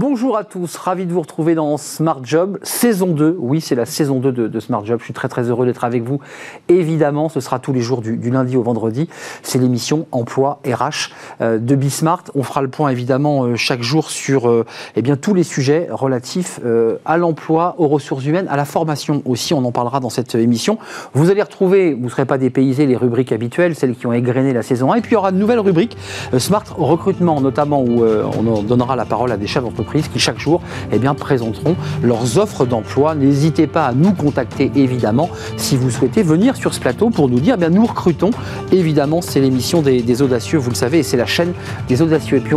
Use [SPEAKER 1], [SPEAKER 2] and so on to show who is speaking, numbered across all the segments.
[SPEAKER 1] Bonjour à tous, ravi de vous retrouver dans Smart Job, saison 2. Oui, c'est la saison 2 de, Smart Job. Je suis très très heureux d'être avec vous. Évidemment, ce sera tous les jours du, lundi au vendredi. C'est l'émission Emploi RH euh, de Bismart. On fera le point évidemment euh, chaque jour sur euh, eh bien, tous les sujets relatifs à l'emploi, aux ressources humaines, à la formation aussi. On en parlera dans cette émission. Vous allez retrouver, vous ne serez pas dépaysés, les rubriques habituelles, celles qui ont égrené la saison 1. Et puis il y aura de nouvelles rubriques, Smart Recrutement notamment, où on donnera la parole à des chefs d'entreprise qui chaque jour eh bien, présenteront leurs offres d'emploi. N'hésitez pas à nous contacter évidemment si vous souhaitez venir sur ce plateau pour nous dire eh bien, nous recrutons. Évidemment, c'est l'émission des, audacieux, vous le savez, et c'est la chaîne des audacieux. Et puis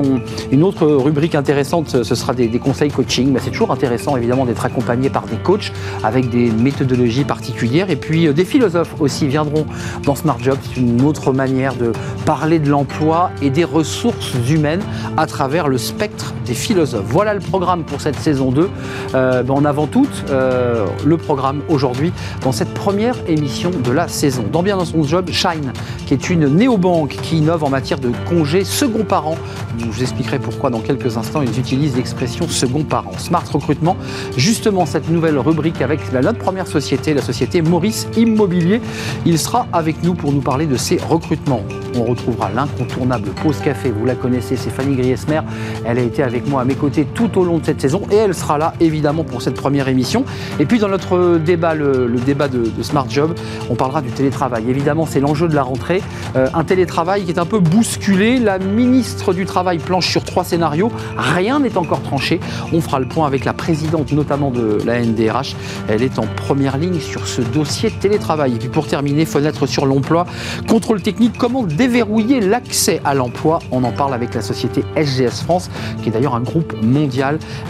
[SPEAKER 1] une autre rubrique intéressante, ce sera des, conseils coaching. c'est toujours intéressant évidemment d'être accompagné par des coachs avec des méthodologies particulières. Et puis euh, des philosophes aussi viendront dans Smart Job. C'est une autre manière de parler de l'emploi et des ressources humaines à travers le spectre des philosophes. Voilà le programme pour cette saison 2. Euh, ben, en avant tout, euh, le programme aujourd'hui dans cette première émission de la saison. Dans Bien dans son job, Shine, qui est une néobanque qui innove en matière de congés second parent. Je vous expliquerai pourquoi dans quelques instants ils utilisent l'expression second parent. Smart Recrutement, justement cette nouvelle rubrique avec la, notre première société, la société Maurice Immobilier. Il sera avec nous pour nous parler de ses recrutements. On retrouvera l'incontournable pause café, vous la connaissez, c'est Fanny Griesmer. Elle a été avec moi à mes côtés tout au long de cette saison et elle sera là évidemment pour cette première émission. Et puis dans notre débat, le, débat de, Smart Job, on parlera du télétravail. Évidemment, c'est l'enjeu de la rentrée. Euh, un télétravail qui est un peu bousculé. La ministre du Travail planche sur trois scénarios. Rien n'est encore tranché. On fera le point avec la présidente notamment de la NDRH. Elle est en première ligne sur ce dossier de télétravail. Et puis pour terminer, fenêtre sur l'emploi, contrôle technique, comment déverrouiller l'accès à l'emploi? On en parle avec la société SGS France, qui est d'ailleurs un groupe mondial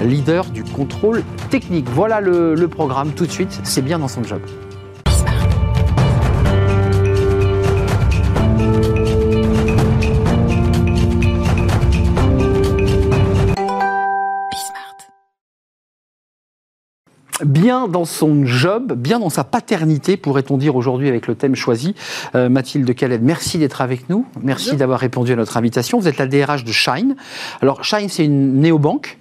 [SPEAKER 1] leader du contrôle technique. Voilà le, le programme tout de suite, c'est bien dans son job. bien dans son job, bien dans sa paternité, pourrait-on dire aujourd'hui avec le thème choisi. Euh, Mathilde Caled, merci d'être avec nous. Merci d'avoir répondu à notre invitation. Vous êtes la DRH de Shine. Alors, Shine, c'est une néobanque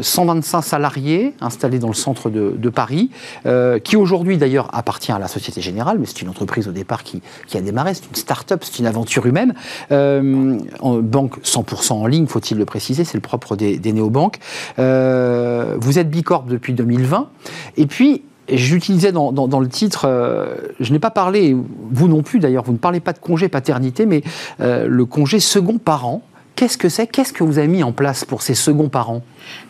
[SPEAKER 1] 125 euh, salariés installés dans le centre de, Paris, euh, qui aujourd'hui d'ailleurs appartient à la Société Générale, mais c'est une entreprise au départ qui, a démarré, c'est une start-up, c'est une aventure humaine. Euh, banque 100% en ligne, faut-il le préciser, c'est le propre des, des néobanques. vous êtes Bicorp depuis 2020, et puis j'utilisais dans, le titre, je n'ai pas parlé, vous non plus d'ailleurs, vous ne parlez pas de congé paternité, mais le congé second parent. Qu'est-ce que c'est? Qu'est-ce que vous avez mis en place pour ces seconds parents?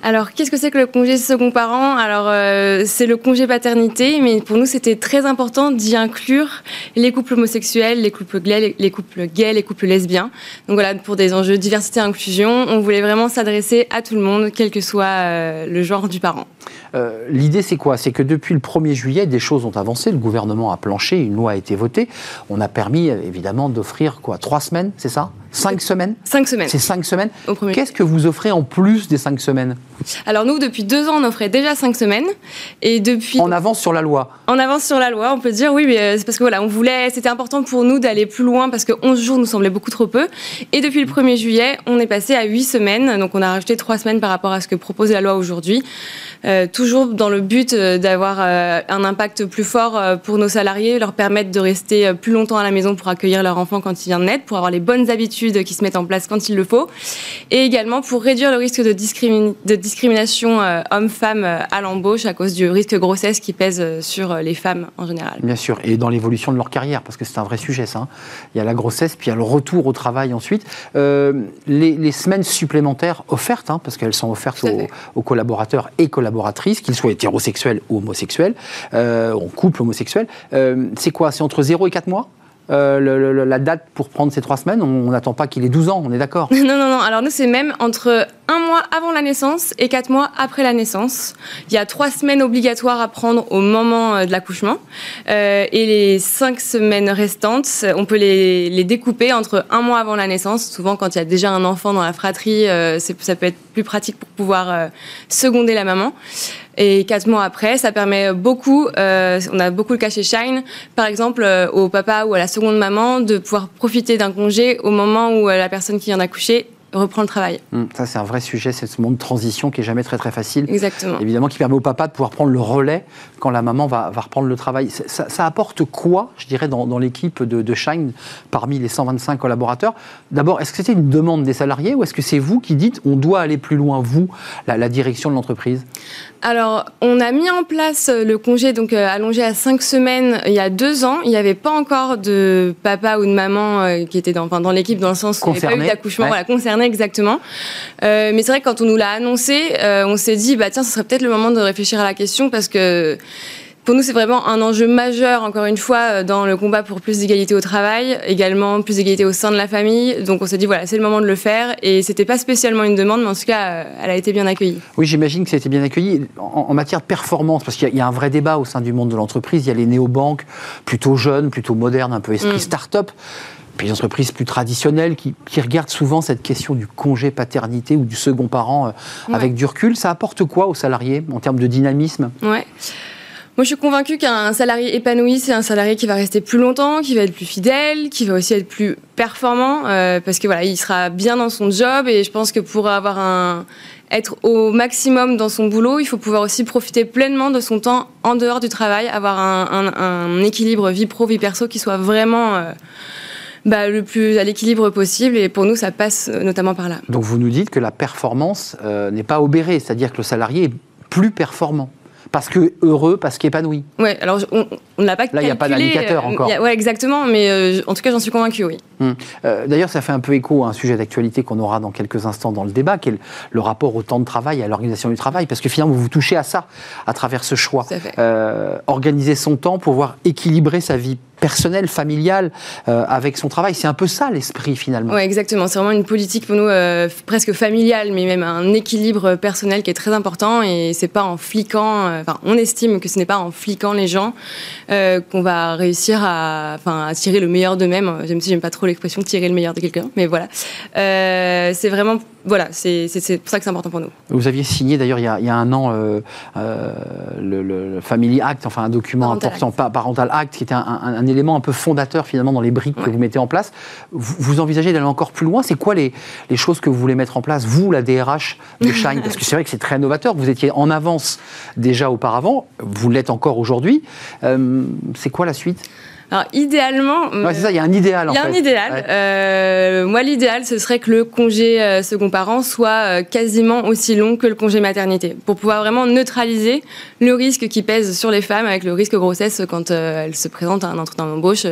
[SPEAKER 2] Alors, qu'est-ce que c'est que le congé second parent Alors, euh, c'est le congé paternité, mais pour nous, c'était très important d'y inclure les couples homosexuels, les couples gays, les couples gays, les couples lesbiens. Donc voilà, pour des enjeux diversité et inclusion, on voulait vraiment s'adresser à tout le monde, quel que soit euh, le genre du parent.
[SPEAKER 1] Euh, l'idée, c'est quoi? C'est que depuis le 1er juillet, des choses ont avancé. Le gouvernement a planché, une loi a été votée. On a permis, évidemment, d'offrir quoi Trois semaines, c'est ça? Cinq semaines
[SPEAKER 2] Cinq semaines.
[SPEAKER 1] C'est cinq semaines. Qu'est-ce que vous offrez en plus des cinq semaines
[SPEAKER 2] alors nous, depuis deux ans, on offrait déjà cinq semaines. Et depuis...
[SPEAKER 1] En avance sur la loi
[SPEAKER 2] En avance sur la loi, on peut dire oui, mais euh, c'est parce que voilà, on voulait, c'était important pour nous d'aller plus loin parce que 11 jours nous semblait beaucoup trop peu. Et depuis le 1er juillet, on est passé à 8 semaines. Donc on a rajouté trois semaines par rapport à ce que propose la loi aujourd'hui. Euh, toujours dans le but euh, d'avoir un impact plus fort pour nos salariés, leur permettre de rester plus longtemps à la maison pour accueillir leur enfant quand il vient de naître, pour avoir les bonnes habitudes qui se mettent en place quand il le faut. Et également pour réduire le risque de, discrimination discrimination euh, homme-femme euh, à l'embauche à cause du risque de grossesse qui pèse euh, sur les femmes en général.
[SPEAKER 1] Bien sûr, et dans l'évolution de leur carrière, parce que c'est un vrai sujet ça. Hein. Il y a la grossesse, puis il y a le retour au travail ensuite. les, semaines supplémentaires offertes, hein, parce qu'elles sont offertes aux, collaborateurs et collaboratrices, qu'ils soient hétérosexuels ou homosexuels, en couple homosexuel, c'est quoi? C'est entre 0 et 4 mois? Euh, la date pour prendre ces trois semaines On n'attend pas qu'il ait 12 ans, on est d'accord
[SPEAKER 2] Non, non, non. Alors nous, c'est même entre un mois avant la naissance et quatre mois après la naissance. Il y a trois semaines obligatoires à prendre au moment euh, de l'accouchement. Euh, et les cinq semaines restantes, on peut les, les, découper entre un mois avant la naissance. Souvent, quand il y a déjà un enfant dans la fratrie, ça peut être plus pratique pour pouvoir seconder la maman. Et quatre mois après, ça permet beaucoup, euh, on a beaucoup le cas chez Shine, par exemple euh, au papa ou à la seconde maman, de pouvoir profiter d'un congé au moment où euh, la personne qui vient d'accoucher reprend le travail.
[SPEAKER 1] Hum, ça, c'est un vrai sujet, c'est ce monde de transition qui est jamais très très facile.
[SPEAKER 2] Exactement.
[SPEAKER 1] Évidemment, qui permet au papa de pouvoir prendre le relais quand la maman va, va reprendre le travail. Ça, ça, apporte quoi, je dirais, dans, dans l'équipe de, de, Shine parmi les 125 collaborateurs? D'abord, est-ce que c'était une demande des salariés ou est-ce que c'est vous qui dites on doit aller plus loin, vous, la, la direction de l'entreprise?
[SPEAKER 2] Alors, on a mis en place le congé donc euh, allongé à cinq semaines il y a deux ans. Il n'y avait pas encore de papa ou de maman euh, qui était dans, enfin, dans l'équipe dans le sens où il n'y avait pas eu d'accouchement, voilà, concerné exactement. Euh, mais c'est vrai que quand on nous l'a annoncé, euh, on s'est dit bah tiens, ce serait peut-être le moment de réfléchir à la question parce que pour nous, c'est vraiment un enjeu majeur, encore une fois, dans le combat pour plus d'égalité au travail, également plus d'égalité au sein de la famille. Donc on s'est dit, voilà, c'est le moment de le faire. Et c'était pas spécialement une demande, mais en tout cas, elle a été bien accueillie.
[SPEAKER 1] Oui, j'imagine que ça a été bien accueilli. En, en matière de performance, parce qu'il y, y, a un vrai débat au sein du monde de l'entreprise, il y a les néobanques, plutôt jeunes, plutôt modernes, un peu esprit mm. start-up puis les entreprises plus traditionnelles qui, qui, regardent souvent cette question du congé paternité ou du second parent euh, ouais. avec du recul. Ça apporte quoi aux salariés en termes de dynamisme?
[SPEAKER 2] Ouais. Moi, je suis convaincue qu'un salarié épanoui, c'est un salarié qui va rester plus longtemps, qui va être plus fidèle, qui va aussi être plus performant, euh, parce que voilà, il sera bien dans son job. Et je pense que pour avoir un être au maximum dans son boulot, il faut pouvoir aussi profiter pleinement de son temps en dehors du travail, avoir un, équilibre vie pro vie perso qui soit vraiment euh, bah, le plus à l'équilibre possible. Et pour nous, ça passe notamment par là.
[SPEAKER 1] Donc vous nous dites que la performance euh, n'est pas obérée, c'est-à-dire que le salarié est plus performant parce que heureux, parce qu'épanoui.
[SPEAKER 2] Oui, alors on ne l'a pas
[SPEAKER 1] Là, il n'y a pas d'indicateur encore.
[SPEAKER 2] Oui, exactement, mais euh, en tout cas, j'en suis convaincu, oui.
[SPEAKER 1] Hum. Euh, D'ailleurs, ça fait un peu écho à un sujet d'actualité qu'on aura dans quelques instants dans le débat, qui est le, le rapport au temps de travail et à l'organisation du travail, parce que finalement, vous vous touchez à ça à travers ce choix. Euh, organiser son temps pour pouvoir équilibrer sa vie personnelle, familiale, euh, avec son travail. C'est un peu ça l'esprit finalement.
[SPEAKER 2] Oui, exactement. C'est vraiment une politique pour nous presque familiale, mais même un équilibre personnel qui est très important. Et c'est pas en fliquant, enfin, on estime que ce n'est pas en fliquant les gens qu'on va réussir à, à tirer le meilleur d'eux-mêmes. Même si j'aime pas trop l'expression tirer le meilleur de quelqu'un, mais voilà. Euh, c'est vraiment voilà, c'est pour ça que c'est important pour nous.
[SPEAKER 1] Vous aviez signé d'ailleurs il, il, y a un an euh, euh, le, le, Family Act, enfin un document parental important, act. Parental Act, qui était un, un, un, élément un peu fondateur finalement dans les briques ouais. que vous mettez en place. Vous, vous envisagez d'aller encore plus loin C'est quoi les, les, choses que vous voulez mettre en place, vous, la DRH de Shine? Parce que c'est vrai que c'est très novateur. Vous étiez en avance déjà auparavant, vous l'êtes encore aujourd'hui. C'est quoi la suite?
[SPEAKER 2] Alors idéalement,
[SPEAKER 1] ouais, c'est ça, il y a un idéal.
[SPEAKER 2] Il y a un idéal. Ouais. Euh, moi, l'idéal, ce serait que le congé euh, second parent soit euh, quasiment aussi long que le congé maternité, pour pouvoir vraiment neutraliser le risque qui pèse sur les femmes avec le risque grossesse quand elles se présentent à un entretien d'embauche,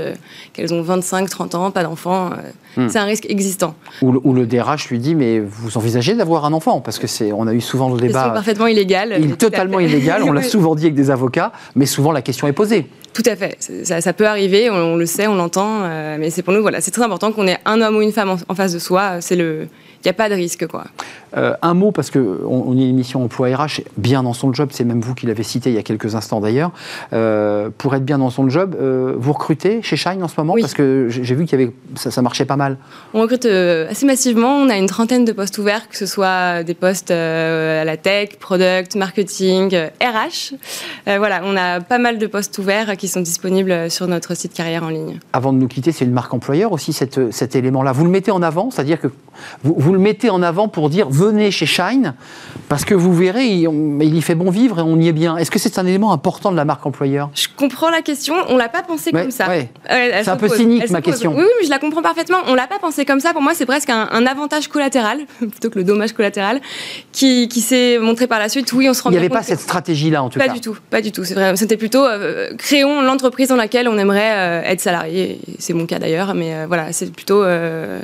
[SPEAKER 2] qu'elles ont 25, 30 ans, pas d'enfant. Hmm. C'est un risque existant.
[SPEAKER 1] Ou le, ou le, DRH lui dit, mais vous envisagez d'avoir un enfant? Parce que c'est, on a eu souvent le débat.
[SPEAKER 2] C'est parfaitement illégal.
[SPEAKER 1] Il est totalement illégal. On l'a souvent dit avec des avocats, mais souvent la question est posée.
[SPEAKER 2] Tout à fait. Ça, peut arriver, on, on, le sait, on l'entend, euh, mais c'est pour nous, voilà, c'est très important qu'on ait un homme ou une femme en, en face de soi. C'est le, il n'y a pas de risque, quoi.
[SPEAKER 1] Euh, un mot, parce qu'on on est une émission emploi RH, bien dans son job, c'est même vous qui l'avez cité il y a quelques instants d'ailleurs. Euh, pour être bien dans son job, euh, vous recrutez chez Shine en ce moment?
[SPEAKER 2] Oui.
[SPEAKER 1] Parce que j'ai vu qu'il y avait, ça, ça, marchait pas mal.
[SPEAKER 2] On recrute assez massivement, on a une trentaine de postes ouverts, que ce soit des postes à la tech, product, marketing, RH. Voilà, on a pas mal de postes ouverts qui sont disponibles sur notre site carrière en ligne.
[SPEAKER 1] Avant de nous quitter, c'est une marque employeur aussi, cette, cet élément-là. Vous le mettez en avant, c'est-à-dire que vous, vous, le mettez en avant pour dire venez chez Shine, parce que vous verrez, il, il y fait bon vivre et on y est bien. Est-ce que c'est un élément important de la marque employeur?
[SPEAKER 2] Je comprends la question, on l'a pas pensé
[SPEAKER 1] ouais,
[SPEAKER 2] comme ça.
[SPEAKER 1] Ouais. Euh, c'est un peu cynique ma question.
[SPEAKER 2] Oui, oui, mais je la comprends parfaitement. On l'a pas pensé comme ça. Pour moi, c'est presque un, un, avantage collatéral, plutôt que le dommage collatéral, qui, qui s'est montré par la suite. Oui, on se rend
[SPEAKER 1] Il n'y avait pas cette stratégie-là, en tout
[SPEAKER 2] pas
[SPEAKER 1] cas.
[SPEAKER 2] Pas du tout, pas du tout. C'était plutôt euh, créons l'entreprise dans laquelle on aimerait euh, être salarié. C'est mon cas d'ailleurs, mais voilà, c'est plutôt,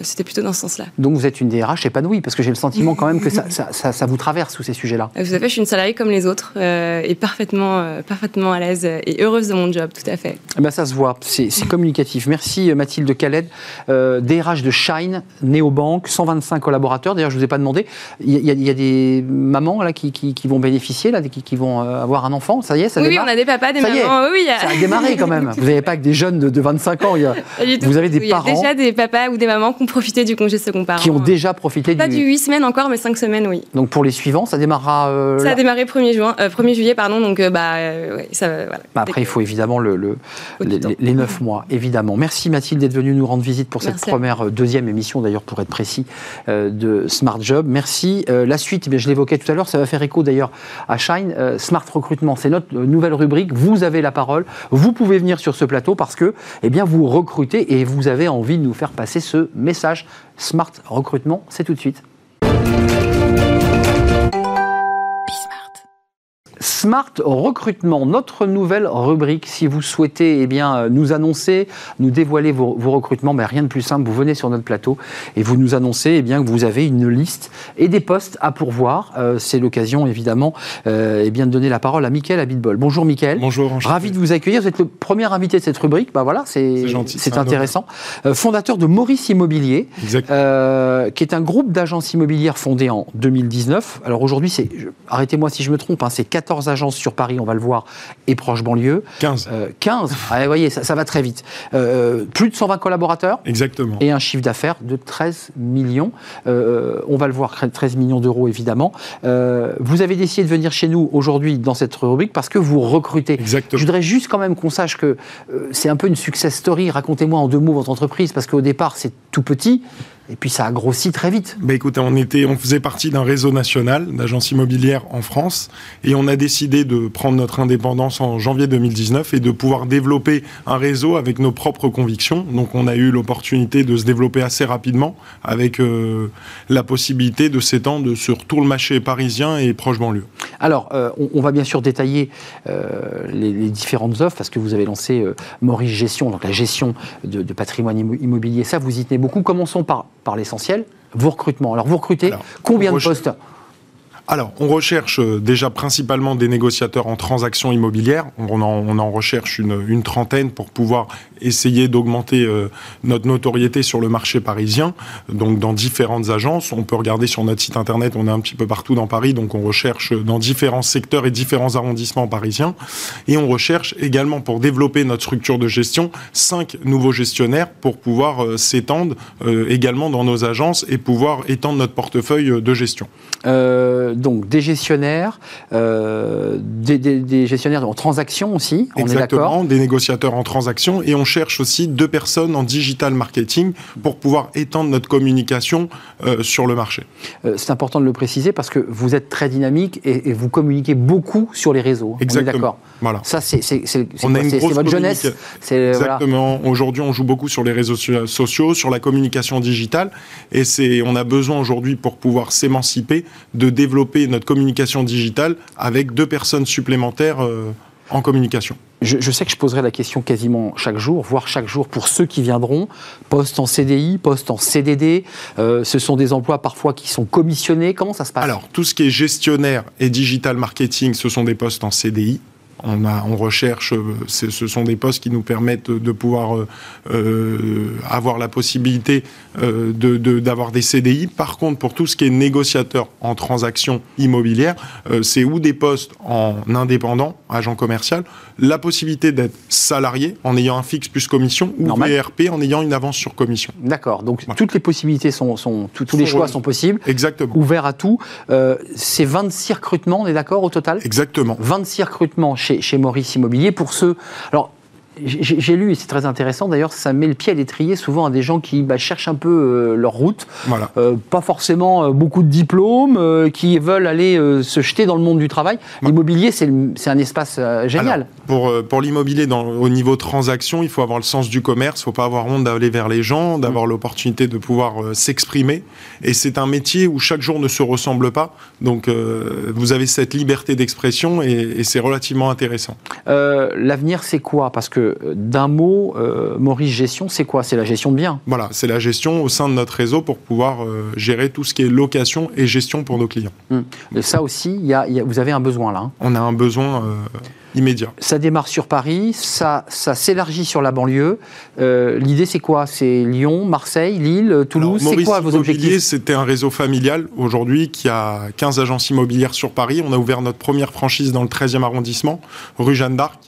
[SPEAKER 2] c'était plutôt dans ce sens-là.
[SPEAKER 1] Donc vous êtes une DRH épanouie, parce que j'ai le sentiment quand même que ça, ça, ça, ça vous traverse tous ces sujets-là.
[SPEAKER 2] Tout à fait, je suis une salariée comme les autres et parfaitement, parfaitement à l'aise et heureuse de mon job, tout à fait.
[SPEAKER 1] Eh ben, ça se voit, c'est communicatif. Merci Mathilde Khaled, euh, DRH de Shine, Néobank, 125 collaborateurs. D'ailleurs, je ne vous ai pas demandé, il y, a, y a des mamans là, qui, qui, qui, vont bénéficier, là, qui, qui vont euh, avoir un enfant, ça y est, ça
[SPEAKER 2] Oui,
[SPEAKER 1] démarre
[SPEAKER 2] oui on a des papas, des ça mamans. Oui,
[SPEAKER 1] ça a démarré quand même. Vous n'avez pas que des jeunes de, 25 ans. Il y a, vous avez des parents.
[SPEAKER 2] Il y a déjà des papas ou des mamans qui ont profité du congé second parent.
[SPEAKER 1] Qui ont déjà
[SPEAKER 2] pas du. Du 8 semaines encore, mais 5 semaines, oui.
[SPEAKER 1] Donc pour les suivants, ça démarrera.
[SPEAKER 2] Euh, ça a démarré 1er, juin, 1er juillet, pardon. Donc bah, ça,
[SPEAKER 1] voilà. Bah, après, il faut évidemment le, les, les, 9 mois, évidemment. Merci Mathilde d'être venue nous rendre visite pour cette première, deuxième émission d'ailleurs, pour être précis, de Smart Job. Merci. la suite, eh je l'évoquais tout à l'heure, ça va faire écho d'ailleurs à Shine. Smart Recrutement, c'est notre nouvelle rubrique. Vous avez la parole. Vous pouvez venir sur ce plateau parce que eh bien, vous recrutez et vous avez envie de nous faire passer ce message. Smart Recrutement, c'est tout de suite. Smart Recrutement, notre nouvelle rubrique. Si vous souhaitez eh bien, nous annoncer, nous dévoiler vos, recrutements, ben, rien de plus simple, vous venez sur notre plateau et vous nous annoncez eh bien, que vous avez une liste et des postes à pourvoir. Euh, c'est l'occasion évidemment euh, eh bien, de donner la parole à Mickaël Abitbol. Bonjour Mickaël.
[SPEAKER 3] Bonjour.
[SPEAKER 1] Ravi de vous accueillir. Vous êtes le premier invité de cette rubrique. Ben, voilà, c'est c'est intéressant. Euh, fondateur de Maurice Immobilier, euh, qui est un groupe d'agences immobilières fondé en 2019. Alors aujourd'hui, c'est arrêtez-moi si je me trompe, hein, c'est 14 agences sur Paris, on va le voir, et proche banlieue.
[SPEAKER 3] 15.
[SPEAKER 1] 15. Euh, ah, vous voyez, ça, va très vite. Euh, plus de 120 collaborateurs.
[SPEAKER 3] Exactement.
[SPEAKER 1] Et un chiffre d'affaires de 13 millions. Euh, on va le voir, 13 millions d'euros évidemment. vous avez décidé de venir chez nous aujourd'hui dans cette rubrique parce que vous recrutez.
[SPEAKER 3] Exactement.
[SPEAKER 1] Je voudrais juste quand même qu'on sache que c'est un peu une success story. Racontez-moi en deux mots votre entreprise parce qu'au départ c'est tout petit. Et puis ça a grossi très vite.
[SPEAKER 3] Bah écoutez, on, était, on faisait partie d'un réseau national d'agences immobilières en France et on a décidé de prendre notre indépendance en janvier 2019 et de pouvoir développer un réseau avec nos propres convictions. Donc on a eu l'opportunité de se développer assez rapidement avec euh, la possibilité de s'étendre sur tout le marché parisien et proche banlieue.
[SPEAKER 1] Alors, euh, on, va bien sûr détailler euh, les, différentes offres parce que vous avez lancé Maurice Gestion, donc la gestion de, patrimoine immobilier. Ça, vous y tenez beaucoup. Commençons par par l'essentiel, vos recrutements. Alors vous recrutez combien de postes
[SPEAKER 3] alors, on recherche euh, déjà principalement des négociateurs en transactions immobilières. On en, recherche une, trentaine pour pouvoir essayer d'augmenter euh, notre notoriété sur le marché parisien. Donc, dans différentes agences, on peut regarder sur notre site internet. On est un petit peu partout dans Paris, donc on recherche dans différents secteurs et différents arrondissements parisiens. Et on recherche également pour développer notre structure de gestion cinq nouveaux gestionnaires pour pouvoir euh, s'étendre également dans nos agences et pouvoir étendre notre portefeuille de gestion.
[SPEAKER 1] Euh, donc des gestionnaires, euh, des, gestionnaires en transaction aussi,
[SPEAKER 3] on Exactement, des négociateurs en transaction, et on cherche aussi deux personnes en digital marketing pour pouvoir étendre notre communication euh, sur le marché.
[SPEAKER 1] c'est important de le préciser parce que vous êtes très dynamique et, vous communiquez beaucoup sur les réseaux.
[SPEAKER 3] Exactement.
[SPEAKER 1] d'accord.
[SPEAKER 3] Voilà.
[SPEAKER 1] Ça, c'est votre jeunesse.
[SPEAKER 3] Exactement. Aujourd'hui, on joue beaucoup sur les réseaux sociaux, sur la communication digitale, et c'est on a besoin aujourd'hui pour pouvoir s'émanciper de développer notre communication digitale avec deux personnes supplémentaires euh, en communication.
[SPEAKER 1] Je, sais que je poserai la question quasiment chaque jour, voire chaque jour pour ceux qui viendront. Poste en CDI, poste en CDD, euh, ce sont des emplois parfois qui sont commissionnés. Comment ça se passe?
[SPEAKER 3] Alors, tout ce qui est gestionnaire et digital marketing, ce sont des postes en CDI. On, a, on recherche, euh, ce sont des postes qui nous permettent de pouvoir euh, euh, avoir la possibilité d'avoir des CDI. Par contre, pour tout ce qui est négociateur en transaction immobilière, c'est ou des postes en indépendant, agent commercial, la possibilité d'être salarié en ayant un fixe plus commission, ou VRP en ayant une avance sur commission.
[SPEAKER 1] D'accord. Donc toutes les possibilités sont, sont tous les choix sont possibles.
[SPEAKER 3] Exactement.
[SPEAKER 1] Ouverts à tout. c'est 26 recrutements, on est d'accord au total?
[SPEAKER 3] Exactement.
[SPEAKER 1] 26 recrutements chez chez, Maurice Immobilier pour ceux. J'ai lu, et c'est très intéressant d'ailleurs, ça met le pied à l'étrier souvent à des gens qui bah, cherchent un peu euh, leur route,
[SPEAKER 3] voilà.
[SPEAKER 1] Euh, pas forcément euh, beaucoup de diplômes, qui veulent aller se jeter dans le monde du travail. L'immobilier, c'est un espace génial.
[SPEAKER 3] pour pour l'immobilier, au niveau transaction, il faut avoir le sens du commerce, il ne faut pas avoir honte d'aller vers les gens, d'avoir mm. l'opportunité de pouvoir s'exprimer. Et c'est un métier où chaque jour ne se ressemble pas, donc vous avez cette liberté d'expression et, et c'est relativement intéressant.
[SPEAKER 1] L'avenir, c'est quoi? Parce que d'un mot, euh, Maurice Gestion, c'est quoi? C'est la gestion de biens
[SPEAKER 3] Voilà, c'est la gestion au sein de notre réseau pour pouvoir euh, gérer tout ce qui est location et gestion pour nos clients.
[SPEAKER 1] Et ça aussi, vous avez un besoin là hein
[SPEAKER 3] On a un besoin euh, immédiat.
[SPEAKER 1] Ça démarre sur Paris, ça, ça s'élargit sur la banlieue. L'idée, c'est quoi? C'est Lyon, Marseille, Lille, Toulouse C'est quoi vos objectifs?
[SPEAKER 3] C'était un réseau familial aujourd'hui qui a 15 agences immobilières sur Paris. On a ouvert notre première franchise dans le 13e arrondissement, rue Jeanne d'Arc.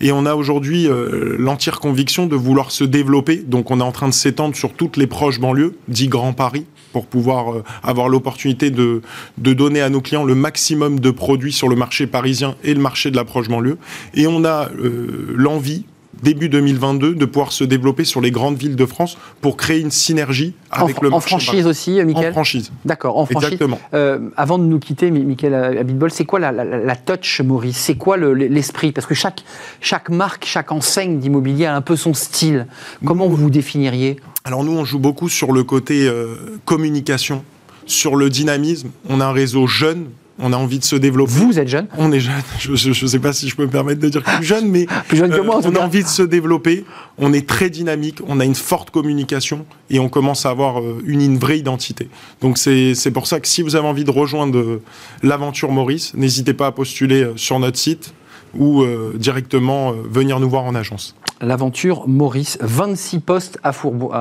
[SPEAKER 3] Et on a aujourd'hui euh, l'entière conviction de vouloir se développer. Donc on est en train de s'étendre sur toutes les proches banlieues, dit Grand Paris, pour pouvoir euh, avoir l'opportunité de, de donner à nos clients le maximum de produits sur le marché parisien et le marché de la proche banlieue. Et on a euh, l'envie début 2022 de pouvoir se développer sur les grandes villes de France pour créer une synergie avec
[SPEAKER 1] en,
[SPEAKER 3] le
[SPEAKER 1] en
[SPEAKER 3] marché.
[SPEAKER 1] franchise aussi, euh, Michael
[SPEAKER 3] En franchise.
[SPEAKER 1] D'accord, en franchise.
[SPEAKER 3] Exactement.
[SPEAKER 1] Euh, avant de nous quitter, Mi- Michael Abitbol, c'est quoi la, la- la touch Maurice? C'est quoi le- l'esprit? Parce que chaque, chaque marque, chaque enseigne d'immobilier a un peu son style. Comment vous vous définiriez?
[SPEAKER 3] Alors nous, on joue beaucoup sur le côté euh, communication, sur le dynamisme. On a un réseau jeune, on a envie de se développer.
[SPEAKER 1] Vous êtes jeune.
[SPEAKER 3] On est jeune, je ne sais pas si je peux me permettre de dire plus jeune, mais
[SPEAKER 1] Plus jeune que
[SPEAKER 3] euh,
[SPEAKER 1] moi, en
[SPEAKER 3] on a envie de se développer, on est très dynamique, on a une forte communication et on commence à avoir euh, une, une vraie identité. Donc c'est pour ça que si vous avez envie de rejoindre euh, l'aventure Maurice, n'hésitez pas à postuler sur notre site ou euh, directement euh, venir nous voir en agence.
[SPEAKER 1] L'aventure Maurice, 26 postes à,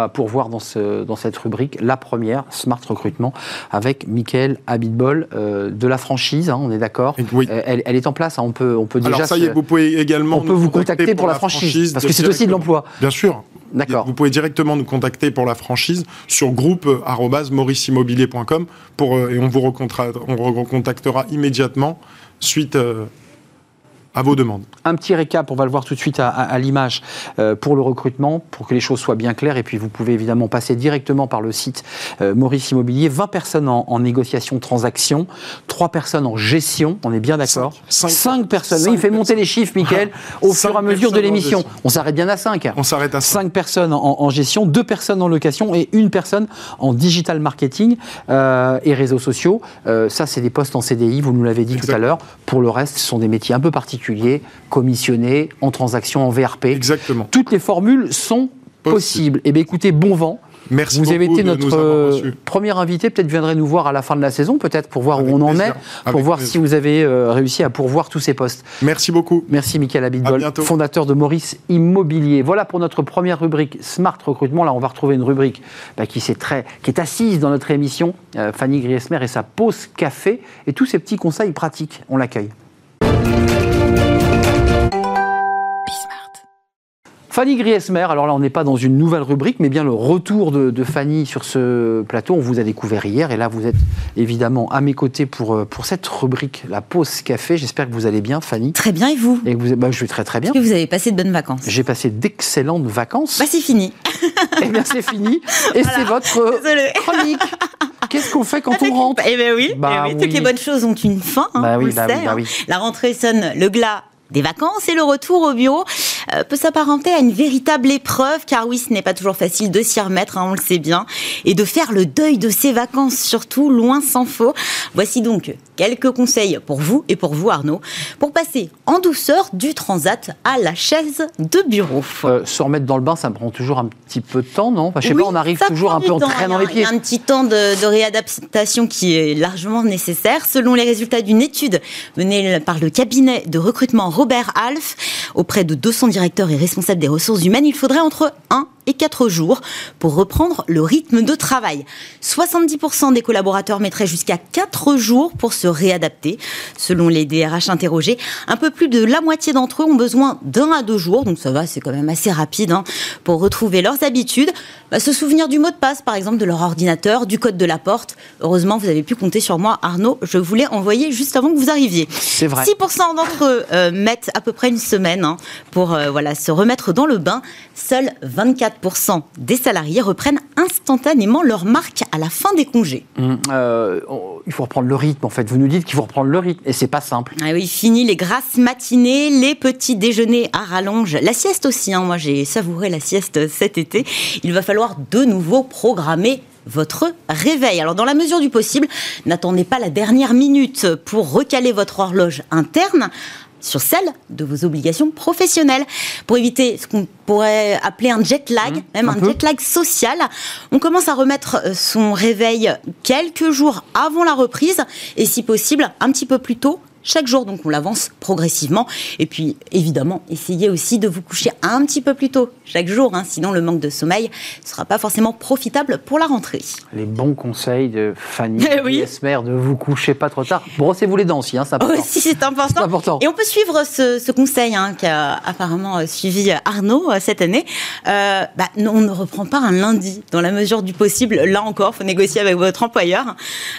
[SPEAKER 1] pourvoir dans, ce, dans cette rubrique. La première, Smart Recrutement, avec Michael Abitbol euh, de la franchise, hein, on est d'accord
[SPEAKER 3] oui.
[SPEAKER 1] Elle, elle est en place, hein, on, peut, on peut déjà...
[SPEAKER 3] Alors ça y est, vous pouvez également
[SPEAKER 1] on peut vous contacter pour la franchise, parce que c'est aussi de l'emploi.
[SPEAKER 3] Bien sûr.
[SPEAKER 1] D'accord.
[SPEAKER 3] Vous pouvez directement nous contacter pour la franchise sur euh, et on vous recontra- on vous recontactera immédiatement suite euh, à vos demandes.
[SPEAKER 1] Un petit récap, on va le voir tout de suite à, à- à l'image euh, pour le recrutement, pour que les choses soient bien claires. Et puis vous pouvez évidemment passer directement par le site euh, Maurice Immobilier. 20 personnes en, en négociation transaction, 3 personnes en gestion, on est bien d'accord
[SPEAKER 3] Cinq.
[SPEAKER 1] 5 personnes.
[SPEAKER 3] Cinq
[SPEAKER 1] oui, il fait monter les chiffres, Michael, au fur et à mesure de l'émission. On s'arrête bien à 5.
[SPEAKER 3] On s'arrête à ça.
[SPEAKER 1] 5 personnes en, en gestion, 2 personnes en location et une personne en digital marketing euh, et réseaux sociaux. Ça, c'est des postes en CDI, vous nous l'avez dit tout à l'heure. Pour le reste, ce sont des métiers un peu particuliers, commissionnés, en transaction, en VRP.
[SPEAKER 3] Exactement.
[SPEAKER 1] Toutes les formules sont
[SPEAKER 3] Possible.
[SPEAKER 1] possibles. Eh bien, écoutez, bon vent.
[SPEAKER 3] Merci
[SPEAKER 1] Vous avez été notre euh, premier invité. Peut-être viendrez nous voir à la fin de la saison, peut-être pour voir
[SPEAKER 3] Avec
[SPEAKER 1] où on en est, pour
[SPEAKER 3] Avec
[SPEAKER 1] voir
[SPEAKER 3] plaisir.
[SPEAKER 1] si vous avez euh, réussi à pourvoir tous ces postes.
[SPEAKER 3] Merci beaucoup.
[SPEAKER 1] Merci Michael
[SPEAKER 3] bientôt.
[SPEAKER 1] fondateur de Maurice Immobilier. Voilà pour notre première rubrique Smart Recrutement. Là, on va retrouver une rubrique bah, qui, s'est très, qui est assise dans notre émission. Euh, Fanny Griesmer et sa pause café et tous ces petits conseils pratiques. On l'accueille. Fanny Griesmer, alors là on n'est pas dans une nouvelle rubrique, mais bien le retour de, de Fanny sur ce plateau. On vous a découvert hier et là vous êtes évidemment à mes côtés pour, euh, pour cette rubrique, la pause café. J'espère que vous allez bien Fanny.
[SPEAKER 4] Très bien, et vous?
[SPEAKER 1] Et vous, bah, je vais très très bien.
[SPEAKER 4] Est-ce que vous avez passé de bonnes vacances
[SPEAKER 1] J'ai passé d'excellentes vacances.
[SPEAKER 4] Bah, c'est fini.
[SPEAKER 1] Eh bien, c'est fini. Et c'est votre euh, chronique. Qu'est-ce qu'on fait quand on rentre?
[SPEAKER 4] Eh oui,
[SPEAKER 1] Bah
[SPEAKER 4] eh oui,
[SPEAKER 1] oui.
[SPEAKER 4] toutes les bonnes choses ont une fin, hein,
[SPEAKER 1] Bah
[SPEAKER 4] on
[SPEAKER 1] oui,
[SPEAKER 4] le sait.
[SPEAKER 1] oui,
[SPEAKER 4] hein.
[SPEAKER 1] oui.
[SPEAKER 4] La rentrée sonne le glas des vacances et le retour au bureau peut s'apparenter à une véritable épreuve car oui ce n'est pas toujours facile de s'y remettre hein, on le sait bien et de faire le deuil de ses vacances surtout loin s'en faut voici donc quelques conseils pour vous et pour vous Arnaud pour passer en douceur du transat à la chaise de bureau
[SPEAKER 1] Euh, Se remettre dans le bain, ça prend toujours un petit peu de temps, non? Enfin, Je sais
[SPEAKER 4] Oui,
[SPEAKER 1] pas, on arrive toujours un peu en traînant les pieds.
[SPEAKER 4] Il y a un petit temps de, de réadaptation qui est largement nécessaire. Selon les résultats d'une étude menée par le cabinet de recrutement Robert Half auprès de 200 directeurs et responsables des ressources humaines, il faudrait entre 1 et 4 jours pour reprendre le rythme de travail. 70% des collaborateurs mettraient jusqu'à 4 jours pour se réadapter. Selon les DRH interrogés, un peu plus de la moitié d'entre eux ont besoin d'un à deux jours, donc ça va, c'est quand même assez rapide, hein, pour retrouver leurs habitudes. Bah, se souvenir du mot de passe, par exemple, de leur ordinateur, du code de la porte. Heureusement, vous avez pu compter sur moi, Arnaud. Je vous l'ai envoyé juste avant que vous arriviez.
[SPEAKER 1] C'est vrai.
[SPEAKER 4] 6% d'entre eux euh, mettent à peu près une semaine hein, pour euh, voilà, se remettre dans le bain. Seuls 24% des salariés reprennent instantanément leur marque à la fin des congés.
[SPEAKER 1] Hum, euh, il faut reprendre le rythme, en fait. Vous nous dites qu'il faut reprendre le rythme, et c'est pas simple.
[SPEAKER 4] Ah oui, fini les grasses matinées, les petits déjeuners à rallonge, la sieste aussi. hein. Moi, j'ai savouré la sieste cet été. Il va falloir de nouveau programmer votre réveil. Alors, dans la mesure du possible, n'attendez pas la dernière minute pour recaler votre horloge interne sur celle de vos obligations professionnelles. Pour éviter ce qu'on pourrait appeler un jet lag, même
[SPEAKER 1] un
[SPEAKER 4] jet lag social, on commence à remettre euh, son réveil quelques jours avant la reprise et si possible un petit peu plus tôt chaque jour. Donc on l'avance progressivement. Et puis évidemment, essayez aussi de vous coucher un petit peu plus tôt chaque jour. Hein. sinon, le manque de sommeil ne sera pas forcément profitable pour la rentrée.
[SPEAKER 1] Les bons conseils de Fanny
[SPEAKER 4] Eh oui.
[SPEAKER 1] Esmer de vous coucher pas trop tard. Brossez-vous les dents aussi, hein, c'est important.
[SPEAKER 4] Aussi, c'est important.
[SPEAKER 1] Important.
[SPEAKER 4] Et on peut suivre ce, ce conseil hein, qu'a apparemment euh, suivi Arnaud euh, cette année. Euh, bah, non, on ne reprend pas un lundi dans la mesure du possible. Là encore, faut négocier avec votre employeur.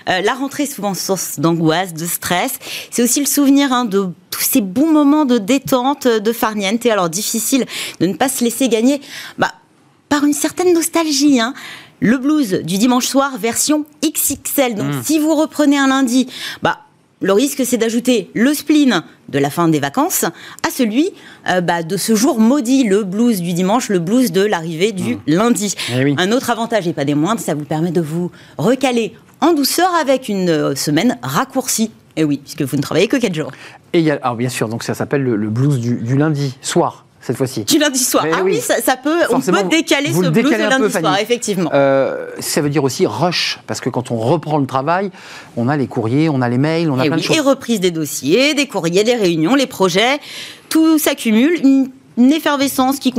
[SPEAKER 4] Euh, la rentrée est souvent source d'angoisse, de stress. C'est aussi le souvenir hein, de tous ces bons moments de détente, de farniente. Et alors difficile de ne pas se laisser gagner. Bah, par une certaine nostalgie. Hein. Le blues du dimanche soir, version XXL. Donc, si vous reprenez un lundi, bah, le risque, c'est d'ajouter le spleen de la fin des vacances à celui euh, bah, de ce jour maudit, le blues du dimanche, le blues de l'arrivée du lundi.
[SPEAKER 1] Eh oui.
[SPEAKER 4] Un autre avantage, et pas des moindres, ça vous permet de vous recaler en douceur avec une euh, semaine raccourcie. Et oui, puisque vous ne travaillez que 4 jours.
[SPEAKER 1] Et il y a, alors bien sûr, donc ça s'appelle le, le blues du, du lundi soir, cette fois-ci.
[SPEAKER 4] Du lundi soir.
[SPEAKER 1] Mais
[SPEAKER 4] ah
[SPEAKER 1] oui.
[SPEAKER 4] oui, ça, ça peut, on peut décaler ce
[SPEAKER 1] le
[SPEAKER 4] blues
[SPEAKER 1] peu,
[SPEAKER 4] lundi soir, effectivement.
[SPEAKER 1] Euh, ça veut dire aussi rush, parce que quand on reprend le travail, on a les courriers, on a les mails, on a
[SPEAKER 4] Et,
[SPEAKER 1] plein
[SPEAKER 4] Eh oui,
[SPEAKER 1] de
[SPEAKER 4] et
[SPEAKER 1] choses.
[SPEAKER 4] reprise des dossiers, des courriers, des réunions, les projets, tout s'accumule. Une, une effervescence qui,